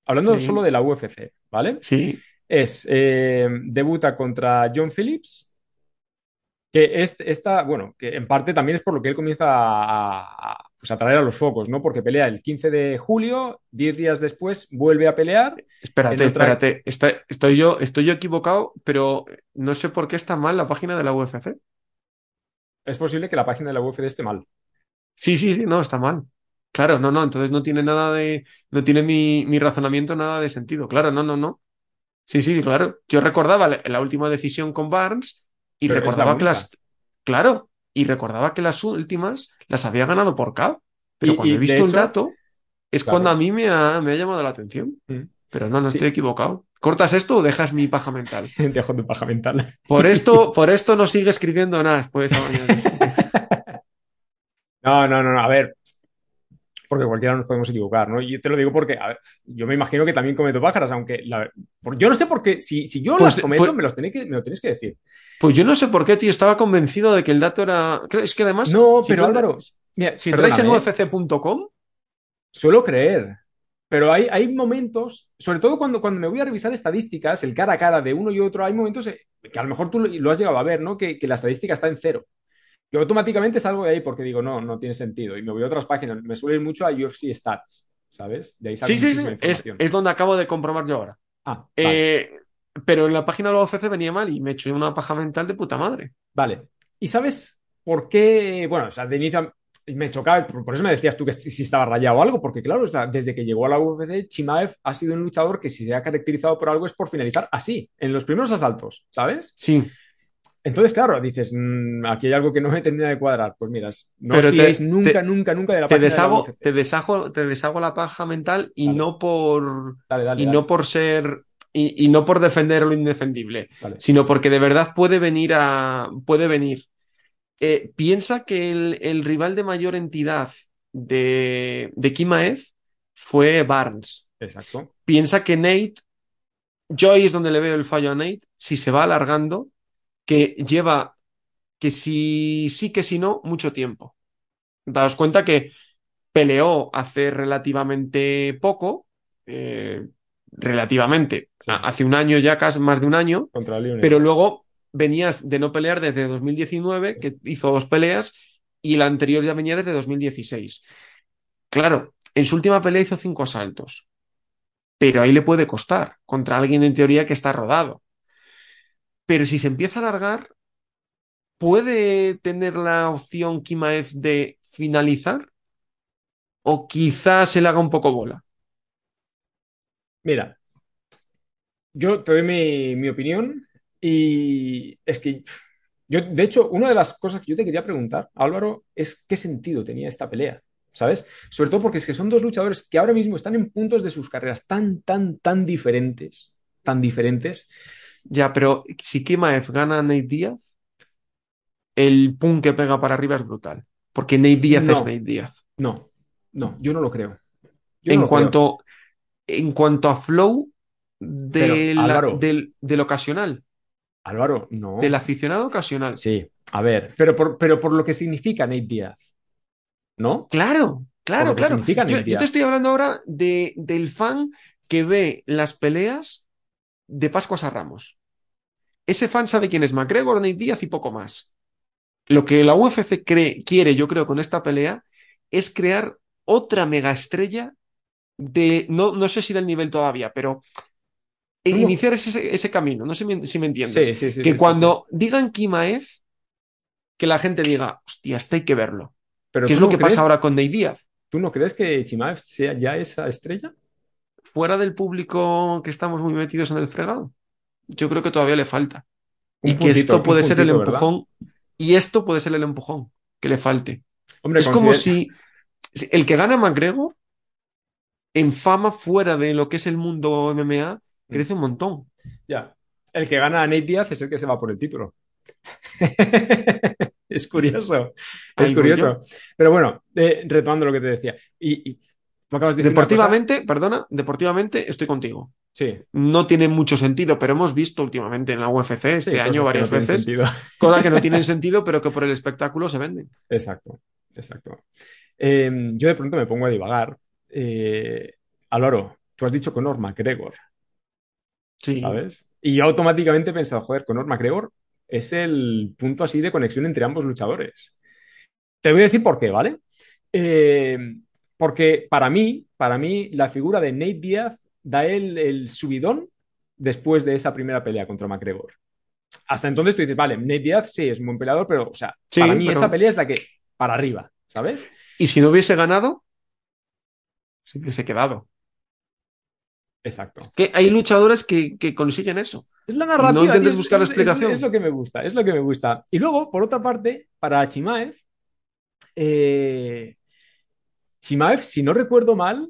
hablando
Sí.
solo de la UFC, ¿vale?
Sí.
Es, eh, debuta contra John Phillips, que es, esta, bueno, que en parte también es por lo que él comienza a, a, pues a traer a los focos, ¿no? Porque pelea el 15 de julio, 10 días después vuelve a pelear.
Espérate,
otra-
espérate. Está- estoy yo, estoy yo equivocado, pero no sé por qué está mal la página de la UFC.
Es posible que la página de la UFC esté mal.
Sí, sí, sí, no, está mal. Claro, no, no, entonces no tiene nada de, no tiene mi, mi razonamiento nada de sentido. Claro, no, no, no. Sí, sí, claro. Yo recordaba la, la última decisión con Barnes y
Pero es la
recordaba que las, claro, y recordaba que las últimas las había ganado por KO. Pero
Y-
cuando
y,
he visto el
hecho-
dato, es
Claro.
cuando a mí me ha, me ha llamado la atención.
Mm.
Pero no, no
Sí.
estoy equivocado. ¿Cortas esto o dejas mi paja mental?
Dejo tu paja mental.
Por esto, por esto no sigue escribiendo nada.
No, no, no, no. A ver, porque cualquiera nos podemos equivocar, ¿no? Yo te lo digo porque, a ver, yo me imagino que también cometo pájaras, aunque la- por- yo no sé por qué, si, si yo
Pues-
las cometo,
pues-
me, los tenéis que, me lo tenéis que decir.
Pues yo no sé por qué, tío, estaba convencido de que el dato era... Es que además...
No,
si
pero
tú
Álvaro, mira,
Si entráis en
¿eh?
ufc.com,
Suelo creer, pero hay, hay momentos, sobre todo cuando, cuando me voy a revisar estadísticas, el cara a cara de uno y otro, hay momentos eh, que a lo mejor tú lo, lo has llegado a ver, ¿no? Que, que la estadística está en cero. Yo automáticamente salgo de ahí porque digo, no, no tiene sentido. Y me voy a otras páginas. Me suele ir mucho a UFC Stats, ¿sabes? De ahí
sí, sí, sí, es, es donde acabo de comprobar yo ahora.
Ah, vale.
Eh, pero en la página de la UFC venía mal y me eché una paja mental de puta madre.
Vale. ¿Y sabes por qué? Bueno, o sea, de inicio me chocaba, por eso me decías tú que si si estaba rayado o algo, porque claro, o sea, desde que llegó a la UFC, Chimaev ha sido un luchador que si se ha caracterizado por algo es por finalizar así, en los primeros asaltos, ¿sabes?
Sí,
Entonces, claro, dices, "Mm, aquí hay algo que no me termina de cuadrar. Pues miras, no
Pero
os
te-
fiéis nunca,
te-
nunca, nunca de la
te
página de la
te deshago, te deshago la paja mental y no por
Dale, dale,
y no por ser y, y no por defender lo indefendible, sino porque de verdad puede venir a puede venir. Eh, piensa que el, el rival de mayor entidad de, de Kimaev fue Barnes.
Exacto.
Piensa que Nate, yo ahí es donde le veo el fallo a Nate, si se va alargando, que lleva que si sí que si no, mucho tiempo. Daos cuenta que peleó hace relativamente poco, eh, relativamente,
Sí.
hace un año ya, casi más de un año,
Contra
pero luego venías de no pelear desde 2019, que hizo dos peleas, y la anterior ya venía desde 2016. Claro, en su última pelea hizo cinco asaltos, pero ahí le puede costar contra alguien en teoría que está rodado. Pero si se empieza a alargar, ¿puede tener la opción Kimaev de finalizar? ¿O quizás se le haga un poco bola?
Mira, yo te doy mi, mi opinión y es que yo, de hecho, una de las cosas que yo te quería preguntar, Álvaro, es qué sentido tenía esta pelea, ¿sabes? Sobre todo porque es que son dos luchadores que ahora mismo están en puntos de sus carreras tan, tan, tan diferentes, tan diferentes.
Ya, pero si Kimaev gana a Nate Díaz, el pum que pega para arriba es brutal. Porque Nate Díaz
No.
es Nate Díaz.
No, no, yo no lo creo. Yo no
En
creo.
cuanto, en cuanto a flow de
Pero,
la-
Álvaro.
del, del ocasional,
Álvaro, no.
del aficionado ocasional.
Sí, a ver, pero por, pero por lo que significa Nate Díaz, ¿no?
Claro, claro, claro. Yo, te estoy hablando ahora de, del fan que ve las peleas de Pascuas a Ramos. Ese fan sabe quién es McGregor, Nate Díaz y poco más. Lo que la UFC cree, quiere, yo creo, con esta pelea es crear otra mega estrella de, no, no sé si del nivel todavía, pero
no.
iniciar ese, ese camino. No sé si me- entiendes.
Sí, sí, sí.
que cuando digan Kimaev, que la gente diga, hostia, este hay que verlo.
Pero
¿Qué es
¿tú
lo
no
que
crees-
pasa ahora con Nate Díaz?
¿Tú no crees que Chimaev sea ya esa estrella?
fuera del público que estamos muy metidos en el fregado, yo creo que todavía le falta.
Un
y que esto puede ser el empujón. Y esto puede ser el empujón que le falte.
Hombre,
es como si, el que gana McGregor en fama fuera de lo que es el mundo MMA crece un montón.
Ya. El que gana a Nate Díaz es el que se va por el título. es curioso. Es curioso. Pero bueno, eh, retomando lo que te decía. Y, acabas de decir
Deportivamente, perdona, deportivamente estoy contigo.
Sí.
No tiene mucho sentido, pero hemos visto últimamente en la UFC este
sí,
año varias
no
veces cosas que no tienen sentido, pero que por el espectáculo se venden.
Exacto, exacto. Eh, yo de pronto me pongo a divagar. Eh, Álvaro, tú has dicho Conor McGregor,
Sí.
¿sabes? Y yo automáticamente he pensado, joder, Conor McGregor es el punto así de conexión entre ambos luchadores. Te voy a decir por qué, ¿vale? Eh, porque para mí, para mí, la figura de Nate Díaz da el, el subidón después de esa primera pelea contra McGregor. Hasta entonces tú dices, vale, Nate sí es un buen peleador, pero, o sea,
Sí,
para mí
pero-
esa pelea es la que, para arriba, ¿sabes?
Y si no hubiese ganado, se hubiese quedado.
Exacto.
Que hay luchadores que, que consiguen eso.
Es la
no
narrativa.
intentes
tío, es-
buscar
es-
explicación.
Es, es lo que me gusta, es lo que me gusta. Y luego, por otra parte, para Chimaev, eh, Chimaev, si no recuerdo mal,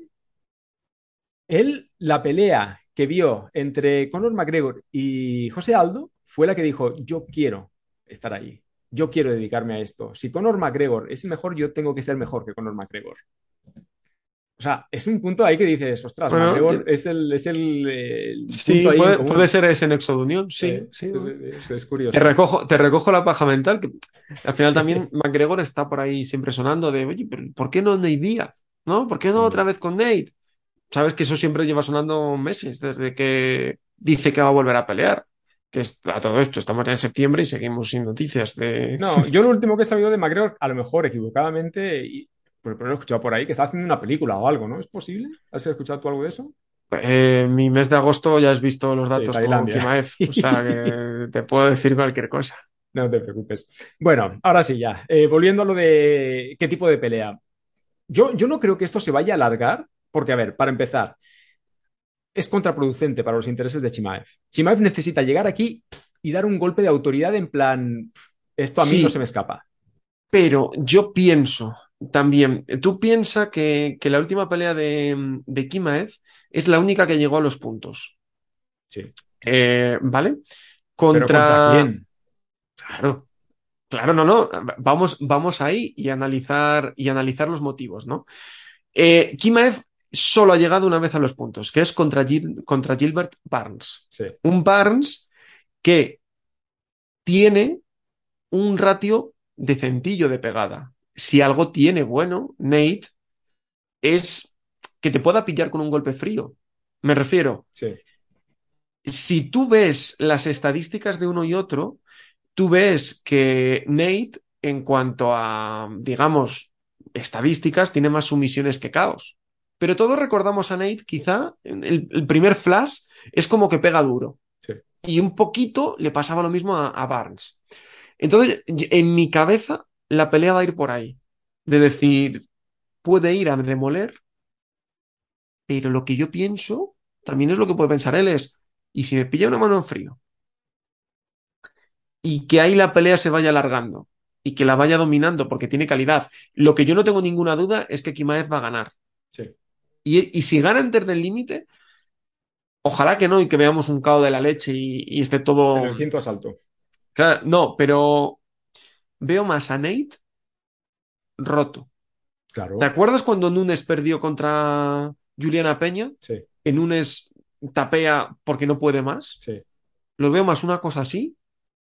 él, la pelea que vio entre Conor McGregor y José Aldo fue la que dijo, yo quiero estar ahí, yo quiero dedicarme a esto. Si Conor McGregor es el mejor, yo tengo que ser mejor que Conor McGregor. O sea, es un punto ahí que dices, ostras,
Bueno,
McGregor es el, es el, eh, el
Sí,
punto ahí en
puede, ser ese nexo de unión, sí,
Eh,
sí.
es, es- es curioso.
Te recojo, te recojo la paja mental, que al final también McGregor está por ahí siempre sonando de, oye, pero ¿por qué no Nate Díaz? ¿No? ¿Por qué no otra vez con Nate? Sabes que eso siempre lleva sonando meses, desde que dice que va a volver a pelear. Que es- a todo esto, estamos en septiembre y seguimos sin noticias de...
No, yo lo último que he sabido de McGregor, a lo mejor equivocadamente, y, pero, pero lo he escuchado por ahí, que está haciendo una película o algo, ¿no? ¿Es posible? ¿Has escuchado tú algo de eso?
Eh, mi mes de agosto ya has visto los datos con
Tailandia.
Kimaev, o sea que te puedo decir cualquier cosa.
No te preocupes. Bueno, ahora sí ya. Eh, volviendo a lo de qué tipo de pelea. Yo, yo no creo que esto se vaya a alargar, porque, a ver, para empezar, es contraproducente para los intereses de Chimaev. Chimaev necesita llegar aquí y dar un golpe de autoridad en plan, esto a mí
Sí.
no se me escapa.
Pero yo pienso también, tú piensas que, que la última pelea de, de Kimaev es la única que llegó a los puntos.
Sí.
Eh, ¿vale?
Pero
Contra...
¿contra quién?
Claro, claro, no, no. Vamos, vamos ahí y analizar, y analizar los motivos, ¿no? Eh, Kimaev solo ha llegado una vez a los puntos, que es contra, Gil- contra Gilbert Barnes.
Sí.
Un Barnes que tiene un ratio decentillo de pegada. Si algo tiene bueno, Nate, es que te pueda pillar con un golpe frío. Me refiero,
Sí.
si tú ves las estadísticas de uno y otro, tú ves que Nate, en cuanto a, digamos, estadísticas, tiene más sumisiones que caos. Pero todos recordamos a Nate, quizá, el, el primer flash es como que pega duro.
Sí.
Y un poquito le pasaba lo mismo a, a Barnes. Entonces, en mi cabeza, la pelea va a ir por ahí. De decir, puede ir a demoler, pero lo que yo pienso también es lo que puede pensar él, es, ¿y si me pilla una mano en frío? Y que ahí la pelea se vaya alargando y que la vaya dominando porque tiene calidad. Lo que yo no tengo ninguna duda es que Kimaev va a ganar.
Sí.
Y, y si gana antes del límite, ojalá que no y que veamos un cao de la leche y, y esté todo...
En el quinto asalto.
Claro, no, pero veo más a Nate roto.
Claro.
¿Te acuerdas cuando Nunes perdió contra Juliana Peña?
Sí,
Que Nunes tapea porque no puede más.
sí.
Lo veo más una cosa así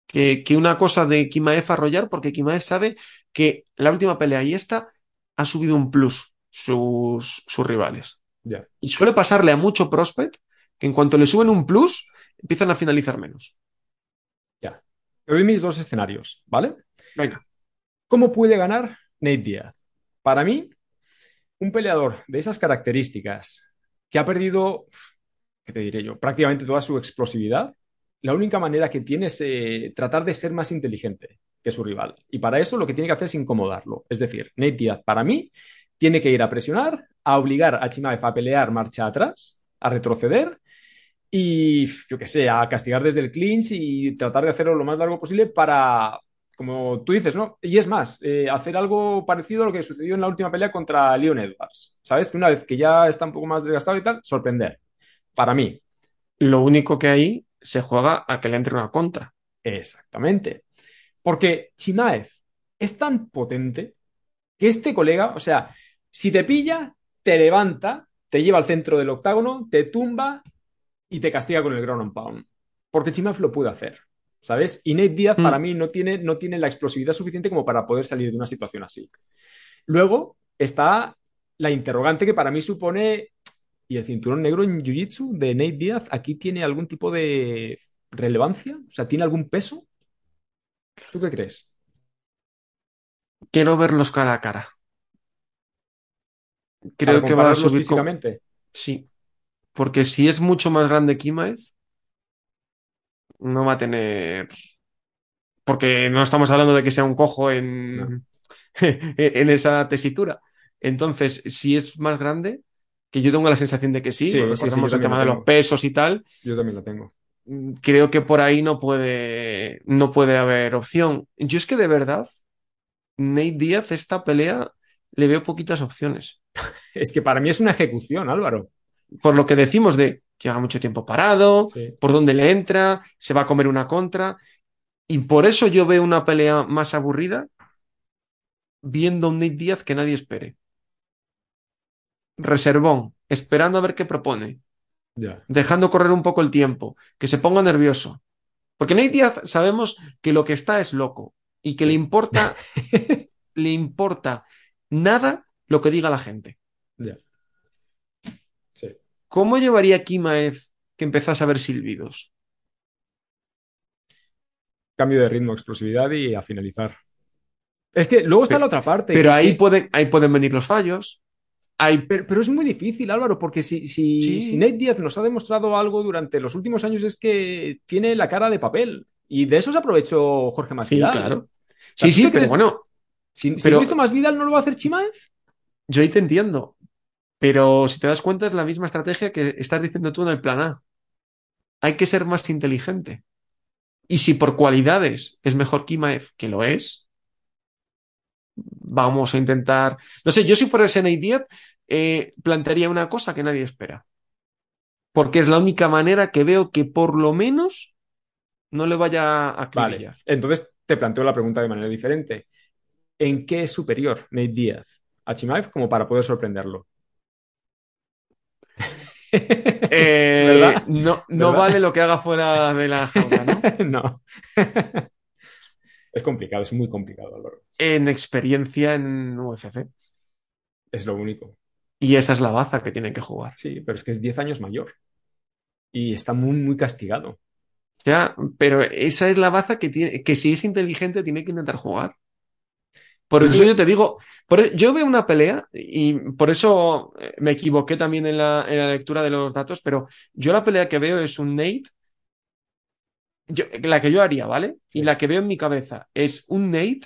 que, que una cosa de Kimaev arrollar, porque Kimaev sabe que la última pelea y esta ha subido un plus sus, sus rivales.
Ya.
Y suele pasarle a mucho prospect que en cuanto le suben un plus, empiezan a finalizar menos.
Te doy mis dos escenarios, ¿vale?
Venga,
¿Cómo puede ganar Nate Diaz? Para mí, un peleador de esas características que ha perdido, ¿qué te diré yo? Prácticamente toda su explosividad, la única manera que tiene es eh, tratar de ser más inteligente que su rival. Y para eso lo que tiene que hacer es incomodarlo. Es decir, Nate Diaz, para mí, tiene que ir a presionar, a obligar a Chimaev a pelear marcha atrás, a retroceder y, yo qué sé, a castigar desde el clinch y tratar de hacerlo lo más largo posible para, como tú dices, ¿no? Y es más, eh, hacer algo parecido a lo que sucedió en la última pelea contra Leon Edwards. ¿Sabes? Una vez que ya está un poco más desgastado y tal, sorprender. Para mí,
lo único que ahí se juega a que le entre una contra.
exactamente. Porque Chimaev es tan potente que este colega, o sea, si te pilla, te levanta, te lleva al centro del octágono, te tumba y te castiga con el ground and pound. Porque Chimaev lo puede hacer, ¿sabes? Y Nate Díaz
Mm.
para mí no tiene, no tiene la explosividad suficiente como para poder salir de una situación así. Luego está la interrogante que para mí supone, ¿y el cinturón negro en Jiu-Jitsu de Nate Díaz aquí tiene algún tipo de relevancia? O sea, ¿tiene algún peso? ¿Tú qué crees?
Quiero verlos cara a cara.
Para
Creo que va a subir. con-
físicamente.
Sí. Porque si es mucho más grande Kimaev, no va a tener. Porque no estamos hablando de que sea un cojo en,
No.
en esa tesitura. Entonces, si es más grande, que yo tengo la sensación de que sí,
Sí, sí, sí,
el tema de los pesos y tal,
Yo también la tengo.
mm, creo que por ahí no puede, no puede haber opción. Yo es que de verdad, Nate Díaz, esta pelea, le veo poquitas opciones.
Es que para mí es una ejecución, Álvaro.
Por lo que decimos de lleva mucho tiempo parado,
Sí.
por dónde le entra, se va a comer una contra. Y por eso yo veo una pelea más aburrida viendo a un Nate Díaz que nadie espere. reservón, esperando a ver qué propone,
Ya.
dejando correr un poco el tiempo, que se ponga nervioso. Porque Nate Diaz sabemos que lo que está es loco y que le importa, le importa nada lo que diga la gente.
Sí.
¿Cómo llevaría Kimaez que empezase a ver silbidos?
Cambio de ritmo, explosividad y a finalizar. Es que luego está
Pero-
la otra parte.
Pero ahí,
que-
pueden, ahí pueden venir los fallos. Hay,
Pero, pero es muy difícil, Álvaro, porque si, si,
Sí.
si Nate Diaz nos ha demostrado algo durante los últimos años es que tiene la cara de papel. Y de eso se aprovechó Jorge
sí,
Masvidal.
claro. Sí,
¿tú
sí,
te
pero bueno,
Si, si
Pero-
lo hizo Masvidal, ¿no lo va a hacer Chimaev?
yo ahí te entiendo. Pero si te das cuenta, es la misma estrategia que estás diciendo tú en el plan A. Hay que ser más inteligente. Y si por cualidades es mejor Kimaev, que lo es, vamos a intentar. No sé, yo si fuera Nate Diaz, eh, plantearía una cosa que nadie espera. Porque es la única manera que veo que por lo menos no le vaya a
Vale.
acribillar.
Entonces te planteo la pregunta de manera diferente. ¿En qué es superior Nate Diaz a Chimaev como para poder sorprenderlo?
Eh,
¿Verdad?
No, no
¿Verdad?
vale lo que haga fuera de la jaula, ¿no?
no. es complicado, es muy complicado, Álvaro.
En experiencia en UFC.
Es lo único.
Y esa es la baza que tienen que jugar.
Sí, pero es que es 10 años mayor. Y está muy, muy castigado.
Ya, pero esa es la baza que tiene, que si es inteligente tiene que intentar jugar. Por eso yo te digo, por e- yo veo una pelea y por eso eh, me equivoqué también en la, en la lectura de los datos, pero yo la pelea que veo es un Nate, yo- la que yo haría, ¿vale?
Sí.
Y la que veo en mi cabeza es un Nate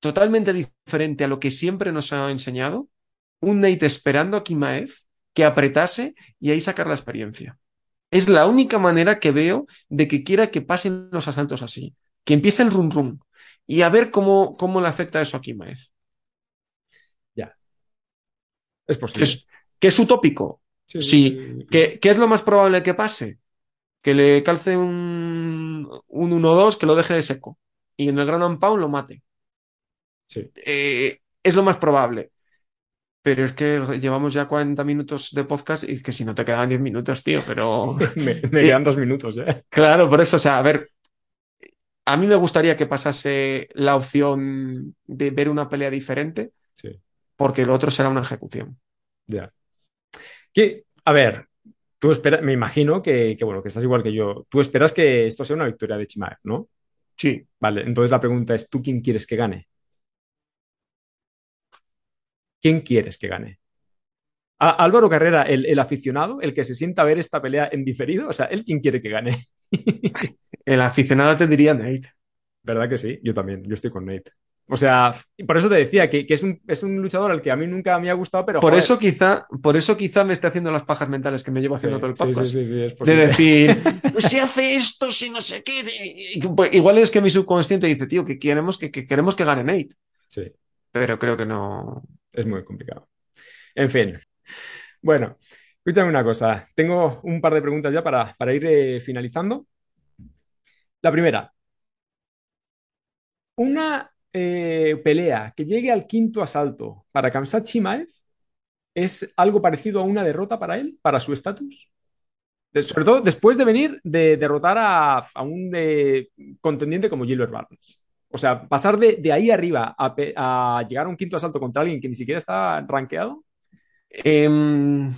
totalmente diferente a lo que siempre nos ha enseñado, un Nate esperando a Kimaev que apretase y ahí sacar la experiencia. Es la única manera que veo de que quiera que pasen los asaltos así, que empiece el run run y a ver cómo, cómo le afecta eso a Kimaev.
Es
Que
posible.
es, que es utópico. sí. ¿Qué, qué es lo más probable que pase? Que le calce un, un 1-2 que lo deje de seco y en el ground and pound lo mate.
Sí.
Eh, es lo más probable. Pero es que llevamos ya 40 minutos de podcast y es que si no te quedan 10 minutos, tío, pero...
me, me quedan dos minutos, ¿eh?
Claro, por eso, o sea, a ver, a mí me gustaría que pasase la opción de ver una pelea diferente,
Sí,
porque lo otro será una ejecución.
ya. Que, a ver, tú esperas, me imagino que, que, bueno, que estás igual que yo. Tú esperas que esto sea una victoria de Chimaev, ¿no?
Sí,
Vale, entonces la pregunta es, ¿tú quién quieres que gane? ¿Quién quieres que gane? ¿A- Álvaro Carrera, el, el aficionado, el que se sienta a ver esta pelea en diferido, o sea, ¿él quién quiere que gane?
El aficionado te diría Nate.
¿Verdad que sí? Yo también, yo estoy con Nate. O sea, por eso te decía que, que es, un, es un luchador al que a mí nunca me ha gustado, pero
Por
joder,
eso quizá, por eso quizá me esté haciendo las pajas mentales que me llevo
sí,
haciendo todo el
sí,
podcast.
sí, sí, sí, es
De decir, "Pues si hace esto, si no sé qué. pues igual es que mi subconsciente dice, tío, que queremos que, que queremos que gane Nate.
Sí,
Pero creo que no.
es muy complicado. En fin. Bueno, escúchame una cosa. Tengo un par de preguntas ya para, para ir eh, finalizando. La primera. Una eh, pelea que llegue al quinto asalto para Chimaev es algo parecido a una derrota para él, para su estatus. Sobre todo después de venir de derrotar a, un eh, contendiente como Gilbert Barnes. O sea, pasar de, de ahí arriba a llegar a un quinto asalto contra alguien que ni siquiera está rankeado.
Em,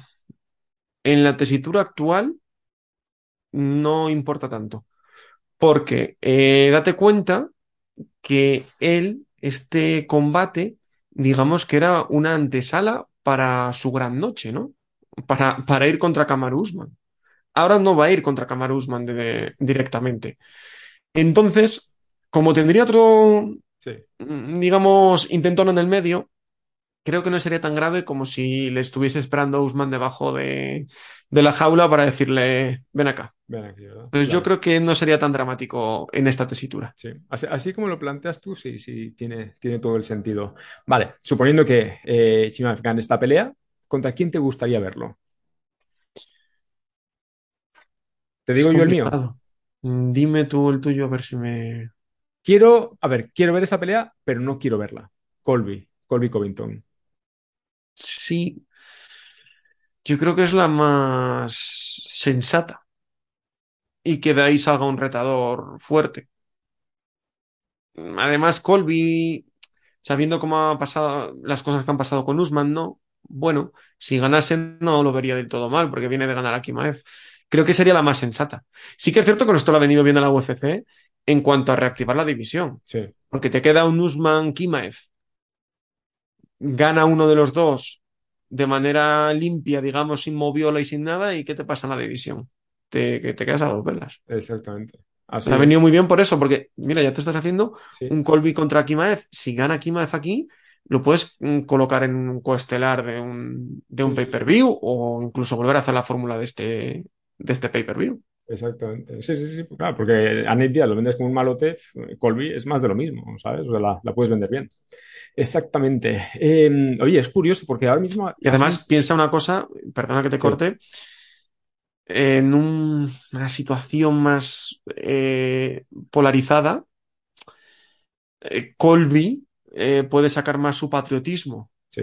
en la tesitura actual no importa tanto. Porque eh, date cuenta que él, este combate, digamos que era una antesala para su gran noche, ¿no? Para, para ir contra Kamaru Usman. Ahora no va a ir contra Kamaru Usman de- directamente. Entonces, como tendría otro,
Sí.
mm, digamos, intentón en el medio, creo que no sería tan grave como si le estuviese esperando a Usman debajo de, de la jaula para decirle, ven acá.
Ven aquí, ¿verdad?
Entonces yo creo que no sería tan dramático en esta tesitura.
Sí, así, así como lo planteas tú, sí, sí, tiene, tiene todo el sentido. Vale, suponiendo que eh, gane esta pelea, ¿contra quién te gustaría verlo? Te digo
Es
yo el mío.
Mm, Dime tú el tuyo a ver si me...
Quiero, a ver, quiero ver esa pelea, pero no quiero verla. Colby, Colby Covington.
Sí. Yo creo que es la más sensata y que de ahí salga un retador fuerte. Además, Colby, sabiendo cómo ha pasado las cosas que han pasado con Usman, ¿no? Bueno, si ganase no lo vería del todo mal, porque viene de ganar a Kimaev. Creo que sería la más sensata. Sí que es cierto que esto lo ha venido bien a la UFC en cuanto a reactivar la división,
Sí,
porque te queda un Usman Kimaev, gana uno de los dos de manera limpia, digamos, sin moviola y sin nada, ¿y qué te pasa en la división? Te, que te quedas a dos velas.
exactamente. Así
ha venido muy bien por eso, porque mira, ya te estás haciendo
Sí.
un Colby contra Kimaev. Si gana Kimaev aquí, lo puedes mm, colocar en un coestelar de un, de un
Sí,
pay-per-view o incluso volver a hacer la fórmula de este, de este pay-per-view.
Exactamente. Sí, sí, sí. pues Claro, porque a Nate Diaz lo vendes como un malote, Colby es más de lo mismo, ¿sabes? O sea, la, la puedes vender bien. Exactamente. Eh, oye, es curioso porque ahora mismo.
Y además, piensa una cosa, perdona que te
Sí.
corte, en un- una situación más eh, polarizada, eh, Colby eh, puede sacar más su patriotismo
Sí,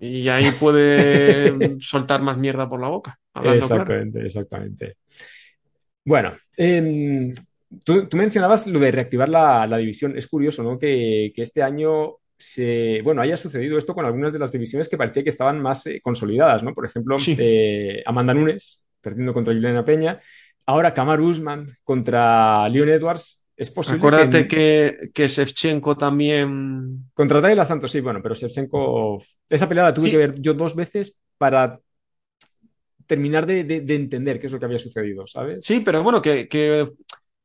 y ahí puede soltar más mierda por la boca, hablando claro.
exactamente, exactamente. Bueno, em, tú, tú mencionabas lo de reactivar la, la división. Es curioso, ¿no? Que, que este año se, bueno, haya sucedido esto con algunas de las divisiones que parecía que estaban más eh, consolidadas, ¿no? Por ejemplo,
Sí.
eh, Amanda Nunes perdiendo contra Juliana Peña. Ahora Kamaru Usman contra Leon Edwards. Es posible
Acuérdate
que,
que, que Shevchenko también.
contra Tayla Santos, sí, bueno, pero Shevchenko, esa pelea la tuve
Sí.
que ver yo dos veces para terminar de, de- de entender qué es lo que había sucedido, ¿sabes?
Sí, pero bueno, que, que,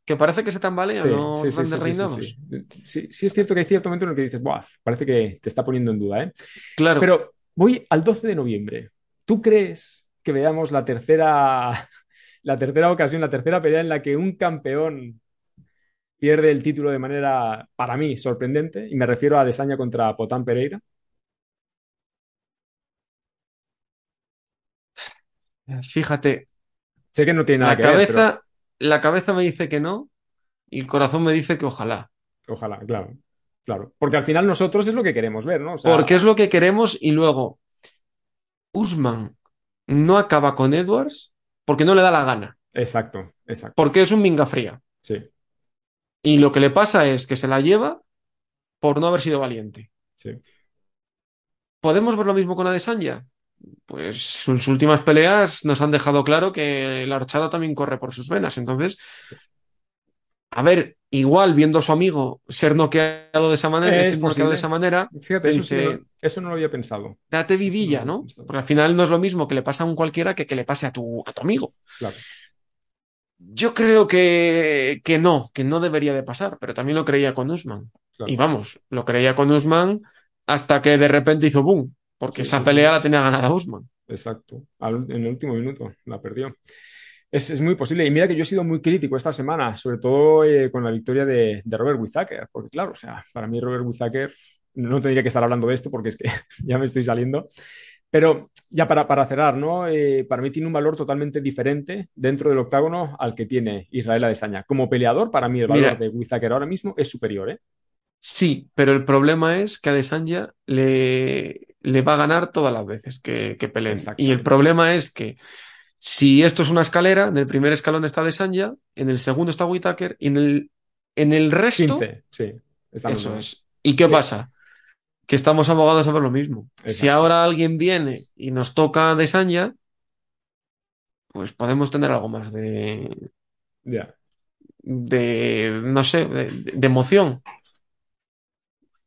que parece que se tambalean
Sí,
los
sí, sí, sí, sí,
reinados.
sí, sí. Sí, sí es cierto que hay cierto momento en el que dices, Buah, parece que te está poniendo en duda, ¿eh?
Claro.
Pero voy al 12 de noviembre. ¿Tú crees que veamos la tercera, la tercera ocasión, la tercera pelea en la que un campeón pierde el título de manera, para mí, sorprendente? Y me refiero a Desaña contra Potán Pereira.
Fíjate,
Sé que no tiene nada
la
que ver,
cabeza, la cabeza me dice que no y el corazón me dice que ojalá.
ojalá, claro, claro. Porque al final nosotros es lo que queremos ver, ¿no? O sea,
Porque es lo que queremos y luego Usman no acaba con Edwards porque no le da la gana,
Exacto, exacto.
porque es un minga fría.
Sí,
Y lo que le pasa es que se la lleva por no haber sido valiente.
sí.
¿Podemos ver lo mismo con Adesanya? Pues en sus últimas peleas nos han dejado claro que la horchata también corre por sus venas. Entonces, a ver, igual viendo a su amigo ser noqueado de esa manera,
Es
ser noqueado
posible.
de esa manera,
Fíjate, eso, sí no- eso no lo había pensado.
date vidilla, ¿no? Porque al final no es lo mismo que le pasa a un cualquiera que que le pase a tu, a tu amigo.
Claro.
Yo creo que, que no, que no debería de pasar, pero también lo creía con Usman.
Claro.
Y vamos, lo creía con Usman hasta que de repente hizo boom, porque
Sí,
esa
sí,
pelea la tenía ganada Usman.
Exacto. Al- en el último minuto la perdió. Es, es muy posible. Y mira que yo he sido muy crítico esta semana, sobre todo eh, con la victoria de, de Robert Whittaker, porque claro, o sea, para mí Robert Whittaker, no tendría que estar hablando de esto porque es que ya me estoy saliendo. Pero ya para, para cerrar, ¿no? Eh, para mí tiene un valor totalmente diferente dentro del octágono al que tiene Israel Adesanya. Como peleador, para mí el valor
Mira.
de Whittaker ahora mismo es superior, ¿eh?
Sí, pero el problema es que Adesanya le, le va a ganar todas las veces que, que peleen.
Exacto.
Y el problema es que si esto es una escalera, en el primer escalón está Adesanya, en el segundo está Whittaker y en el, en el resto,
15, sí.
Eso es. ¿Y qué
Sí.
pasa? Que estamos abogados a ver lo mismo. Si ahora alguien viene y nos toca Adesanya, pues podemos tener algo más de,
Ya.
de no sé, de, de emoción.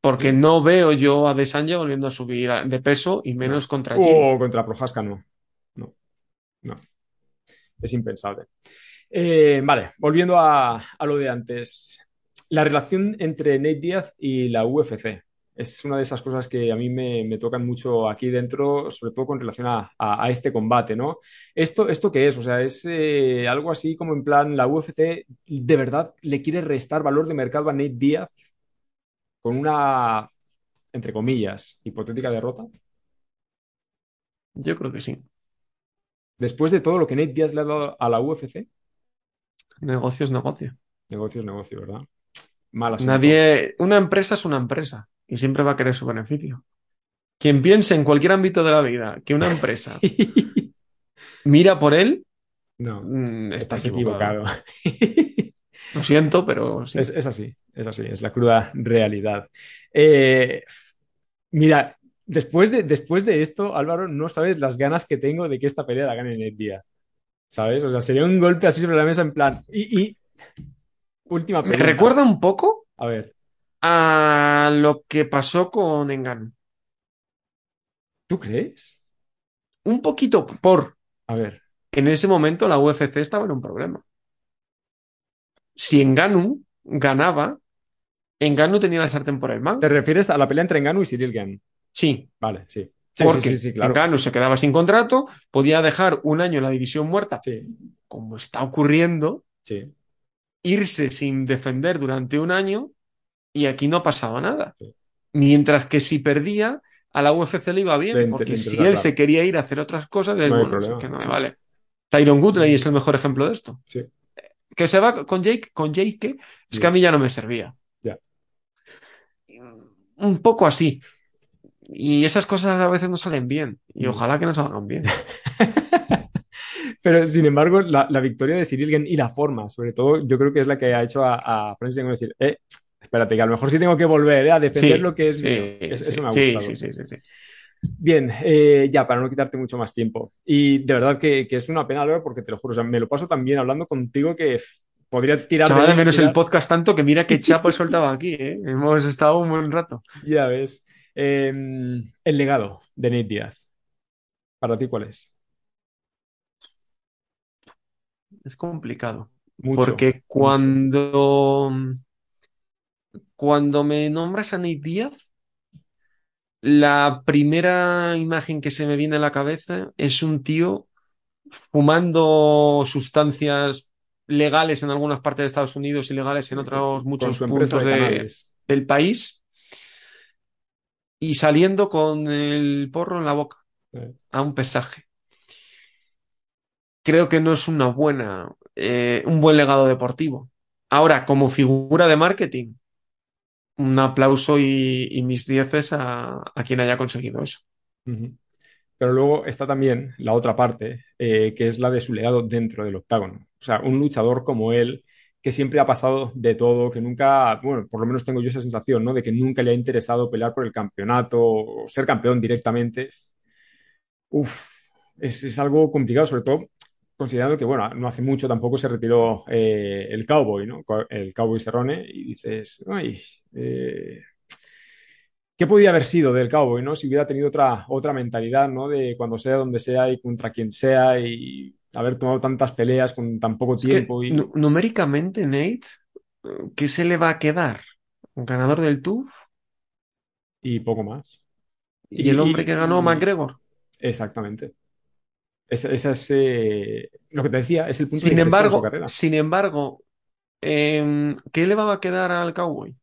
Porque no veo yo a Adesanya volviendo a subir de peso y menos contra Jin.
O contra Prohaska no. No. No. Es impensable. Eh, vale, volviendo a, a lo de antes. La relación entre Nate Diaz y la UFC. Es una de esas cosas que a mí me, me tocan mucho aquí dentro, sobre todo con relación a, a- a este combate, ¿no? ¿Esto, esto qué es? O sea, es eh, algo así como en plan, la UFC de verdad le quiere restar valor de mercado a Nate Diaz con una, entre comillas, hipotética derrota.
Yo creo que sí.
Después de todo lo que Nate Diaz le ha dado a la UFC,
Negocio es negocio.
negocio es negocio, ¿verdad? Mal asunto.
Nadie, una empresa es una empresa y siempre va a querer su beneficio. Quien piense en cualquier ámbito de la vida que una empresa mira por él,
No,
mm, está
estás
equivocado.
equivocado.
Lo siento, pero sí.
Es, es así, es así, es la cruda realidad. Eh, mira, después de, después de esto, Álvaro, no sabes las ganas que tengo de que esta pelea la gane Nate Diaz. ¿Sabes? O sea, sería un golpe así sobre la mesa en plan. Y, y- última
Me
pregunta.
recuerda un poco
A ver,
a lo que pasó con Engan.
¿tú crees?
Un poquito por,
A ver,
en ese momento la UFC estaba en un problema. Si Enganu ganaba, Enganu tenía la sartén por el mango.
¿te refieres a la pelea entre Ngannou y Cyril Gane?
Sí,
Vale, sí. Sí,
porque
sí, sí, sí, claro.
Ngannou se quedaba sin contrato, podía dejar un año en la división muerta, como está ocurriendo,
sí.
irse sin defender durante un año y aquí no ha pasado nada. Mientras que si perdía, a la UFC le iba bien, porque si él se quería ir a hacer otras cosas,
No
bueno,
problema.
es que no me vale. Tyron Woodley es el mejor ejemplo de esto.
Sí.
Que se va con Jake, con Jake, es que a mí ya no me servía.
Ya.
Un poco así. Y esas cosas a veces no salen bien. Y
Mm.
ojalá que no salgan bien.
Pero sin embargo, la, la victoria de Cyril y la forma, sobre todo, yo creo que es la que ha hecho a, a Francis decir, eh, espérate, que a lo mejor sí tengo que volver eh, a defender
Sí,
lo que es
sí,
mío.
Sí,
eso me ha gustado.
sí, sí, sí, sí.
Bien, eh, ya, para no quitarte mucho más tiempo. Y de verdad que, que es una pena, Álvaro, porque te lo juro, o sea, me lo paso tan bien hablando contigo que podría tirar
Echaba de menos
tirar-
el podcast tanto que mira qué chapo he soltado aquí, ¿eh? Hemos estado un buen rato.
Ya ves. Eh, el legado de Nate Diaz. ¿Para ti cuál es?
Es complicado.
Mucho.
Porque cuando, cuando me nombras a Nate Díaz, la primera imagen que se me viene a la cabeza es un tío fumando sustancias legales en algunas partes de Estados Unidos, ilegales en otros muchos puntos
de
de-
cannabis.
del país y saliendo con el porro en la boca a un pesaje. Creo que no es una buena, eh, un buen legado deportivo. Ahora, como figura de marketing, un aplauso y, mis dieces a, quien haya conseguido eso.
Pero luego está también la otra parte, eh, que es la de su legado dentro del octágono. O sea, un luchador como él, que siempre ha pasado de todo, que nunca, bueno, por lo menos tengo yo esa sensación, ¿no? De que nunca le ha interesado pelear por el campeonato o ser campeón directamente. Uf, es, es algo complicado, sobre todo considerando que, bueno, no hace mucho tampoco se retiró eh, el Cowboy, ¿no? El Cowboy Cerrone, y dices, ay, eh, ¿qué podía haber sido del Cowboy, ¿no? Si hubiera tenido otra, otra mentalidad, ¿no? De cuando sea, donde sea y contra quien sea y haber tomado tantas peleas con tan poco
Es
tiempo y...
nu- numéricamente, Nate, ¿qué se le va a quedar? ¿Un ganador del TUF?
y poco más.
¿Y el hombre que ganó
y-
McGregor?
Exactamente. Es eh, lo que te decía, es el punto de
Sin
de su
embargo,
carrera.
sin embargo, em, ¿qué le va a quedar al Cowboy?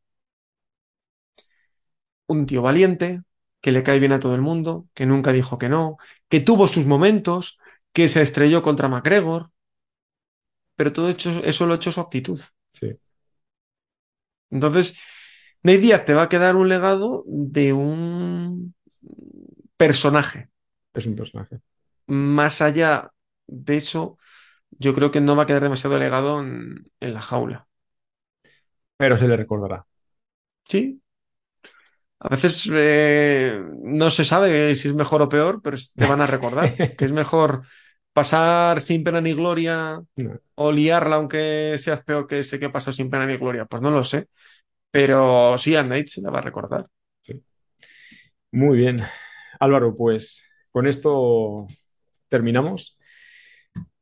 Un tío valiente, que le cae bien a todo el mundo, que nunca dijo que no, que tuvo sus momentos, que se estrelló contra McGregor, pero todo hecho- eso lo ha hecho su actitud.
Sí.
Entonces, Nate Diaz te va a quedar un legado de un personaje.
Es un personaje.
Más allá de eso, yo creo que no va a quedar demasiado legado en, en la jaula.
Pero se le recordará.
Sí. A veces eh, no se sabe si es mejor o peor, pero te van a recordar que es mejor pasar sin pena ni gloria
No.
o liarla aunque seas peor que ese que pasó sin pena ni gloria. Pues no lo sé. Pero sí, a Nate se la va a recordar.
Muy bien. Álvaro, pues con esto terminamos.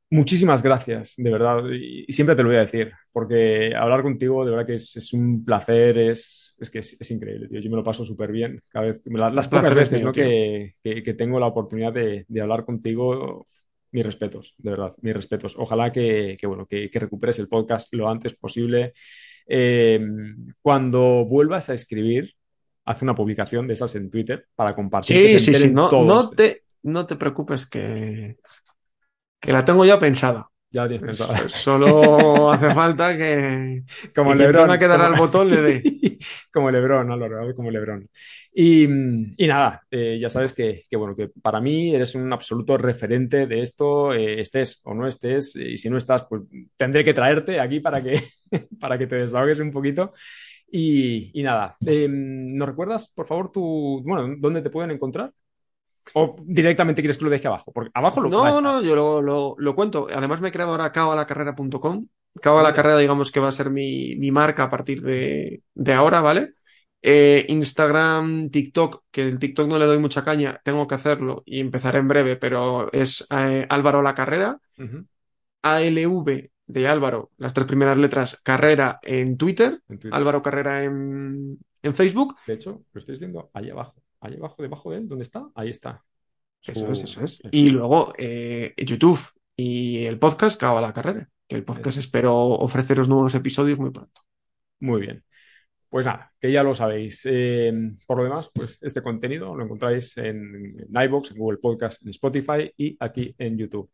Muchísimas gracias, de verdad. Y y siempre te lo voy a decir, porque hablar contigo de verdad que es, es un placer, es, es que es, es increíble, tío. Yo me lo paso súper bien cada vez. la- las pocas veces
mío,
¿no? que, que- que tengo la oportunidad de, de hablar contigo, mis respetos, de verdad, mis respetos. Ojalá que, que, bueno, que, que recuperes el podcast lo antes posible. Eh, cuando vuelvas a escribir, haz una publicación de esas en Twitter para compartir.
Sí, sí, sí. No, no te, no te preocupes que, que la tengo ya pensada.
Ya la tienes pensada.
Pues solo hace falta que,
Como
que
Lebron.
tenga que dar
como-
al botón le dé.
como Lebron, Álvaro, como Lebron. Y, y nada, eh, ya sabes que, que, bueno, que para mí eres un absoluto referente de esto, eh, estés o no estés, y si no estás, pues tendré que traerte aquí para que, para que te desahogues un poquito. Y, y nada, eh, ¿nos recuerdas, por favor, tu, bueno, dónde te pueden encontrar? ¿O directamente quieres que lo deje abajo? Porque abajo lo
No, no, yo lo, lo- lo cuento. Además me he creado ahora caoalacarrera.com. Cao a la carrera, digamos que va a ser mi, mi marca a partir de, de ahora, ¿vale? Eh, Instagram, TikTok, que el TikTok no le doy mucha caña, tengo que hacerlo y empezaré en breve, pero es eh, Álvaro La Carrera,
Ujú,
ALV de Álvaro, las tres primeras letras, Carrera en Twitter,
en Twitter.
Álvaro Carrera en, en Facebook.
De hecho, lo estáis viendo ahí abajo. Ahí abajo, debajo de él, ¿dónde está? Ahí está.
Eso es, eso es. Y luego eh, YouTube y el podcast Cao a la Carrera, que el podcast espero ofreceros nuevos episodios muy pronto.
Muy bien. Pues nada, que ya lo sabéis. Eh, por lo demás, pues este contenido lo encontráis en, en iVoox, en Google Podcast, en Spotify y aquí en YouTube.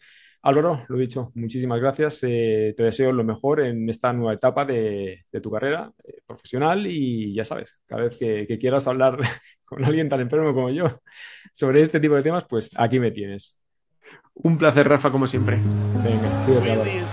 Álvaro, lo dicho, muchísimas gracias. Eh, te deseo lo mejor en esta nueva etapa de, de tu carrera eh, profesional y ya sabes, cada vez que, que quieras hablar con alguien tan enfermo como yo sobre este tipo de temas, pues aquí me tienes.
Un placer, Rafa, como siempre.
Venga, cuídate,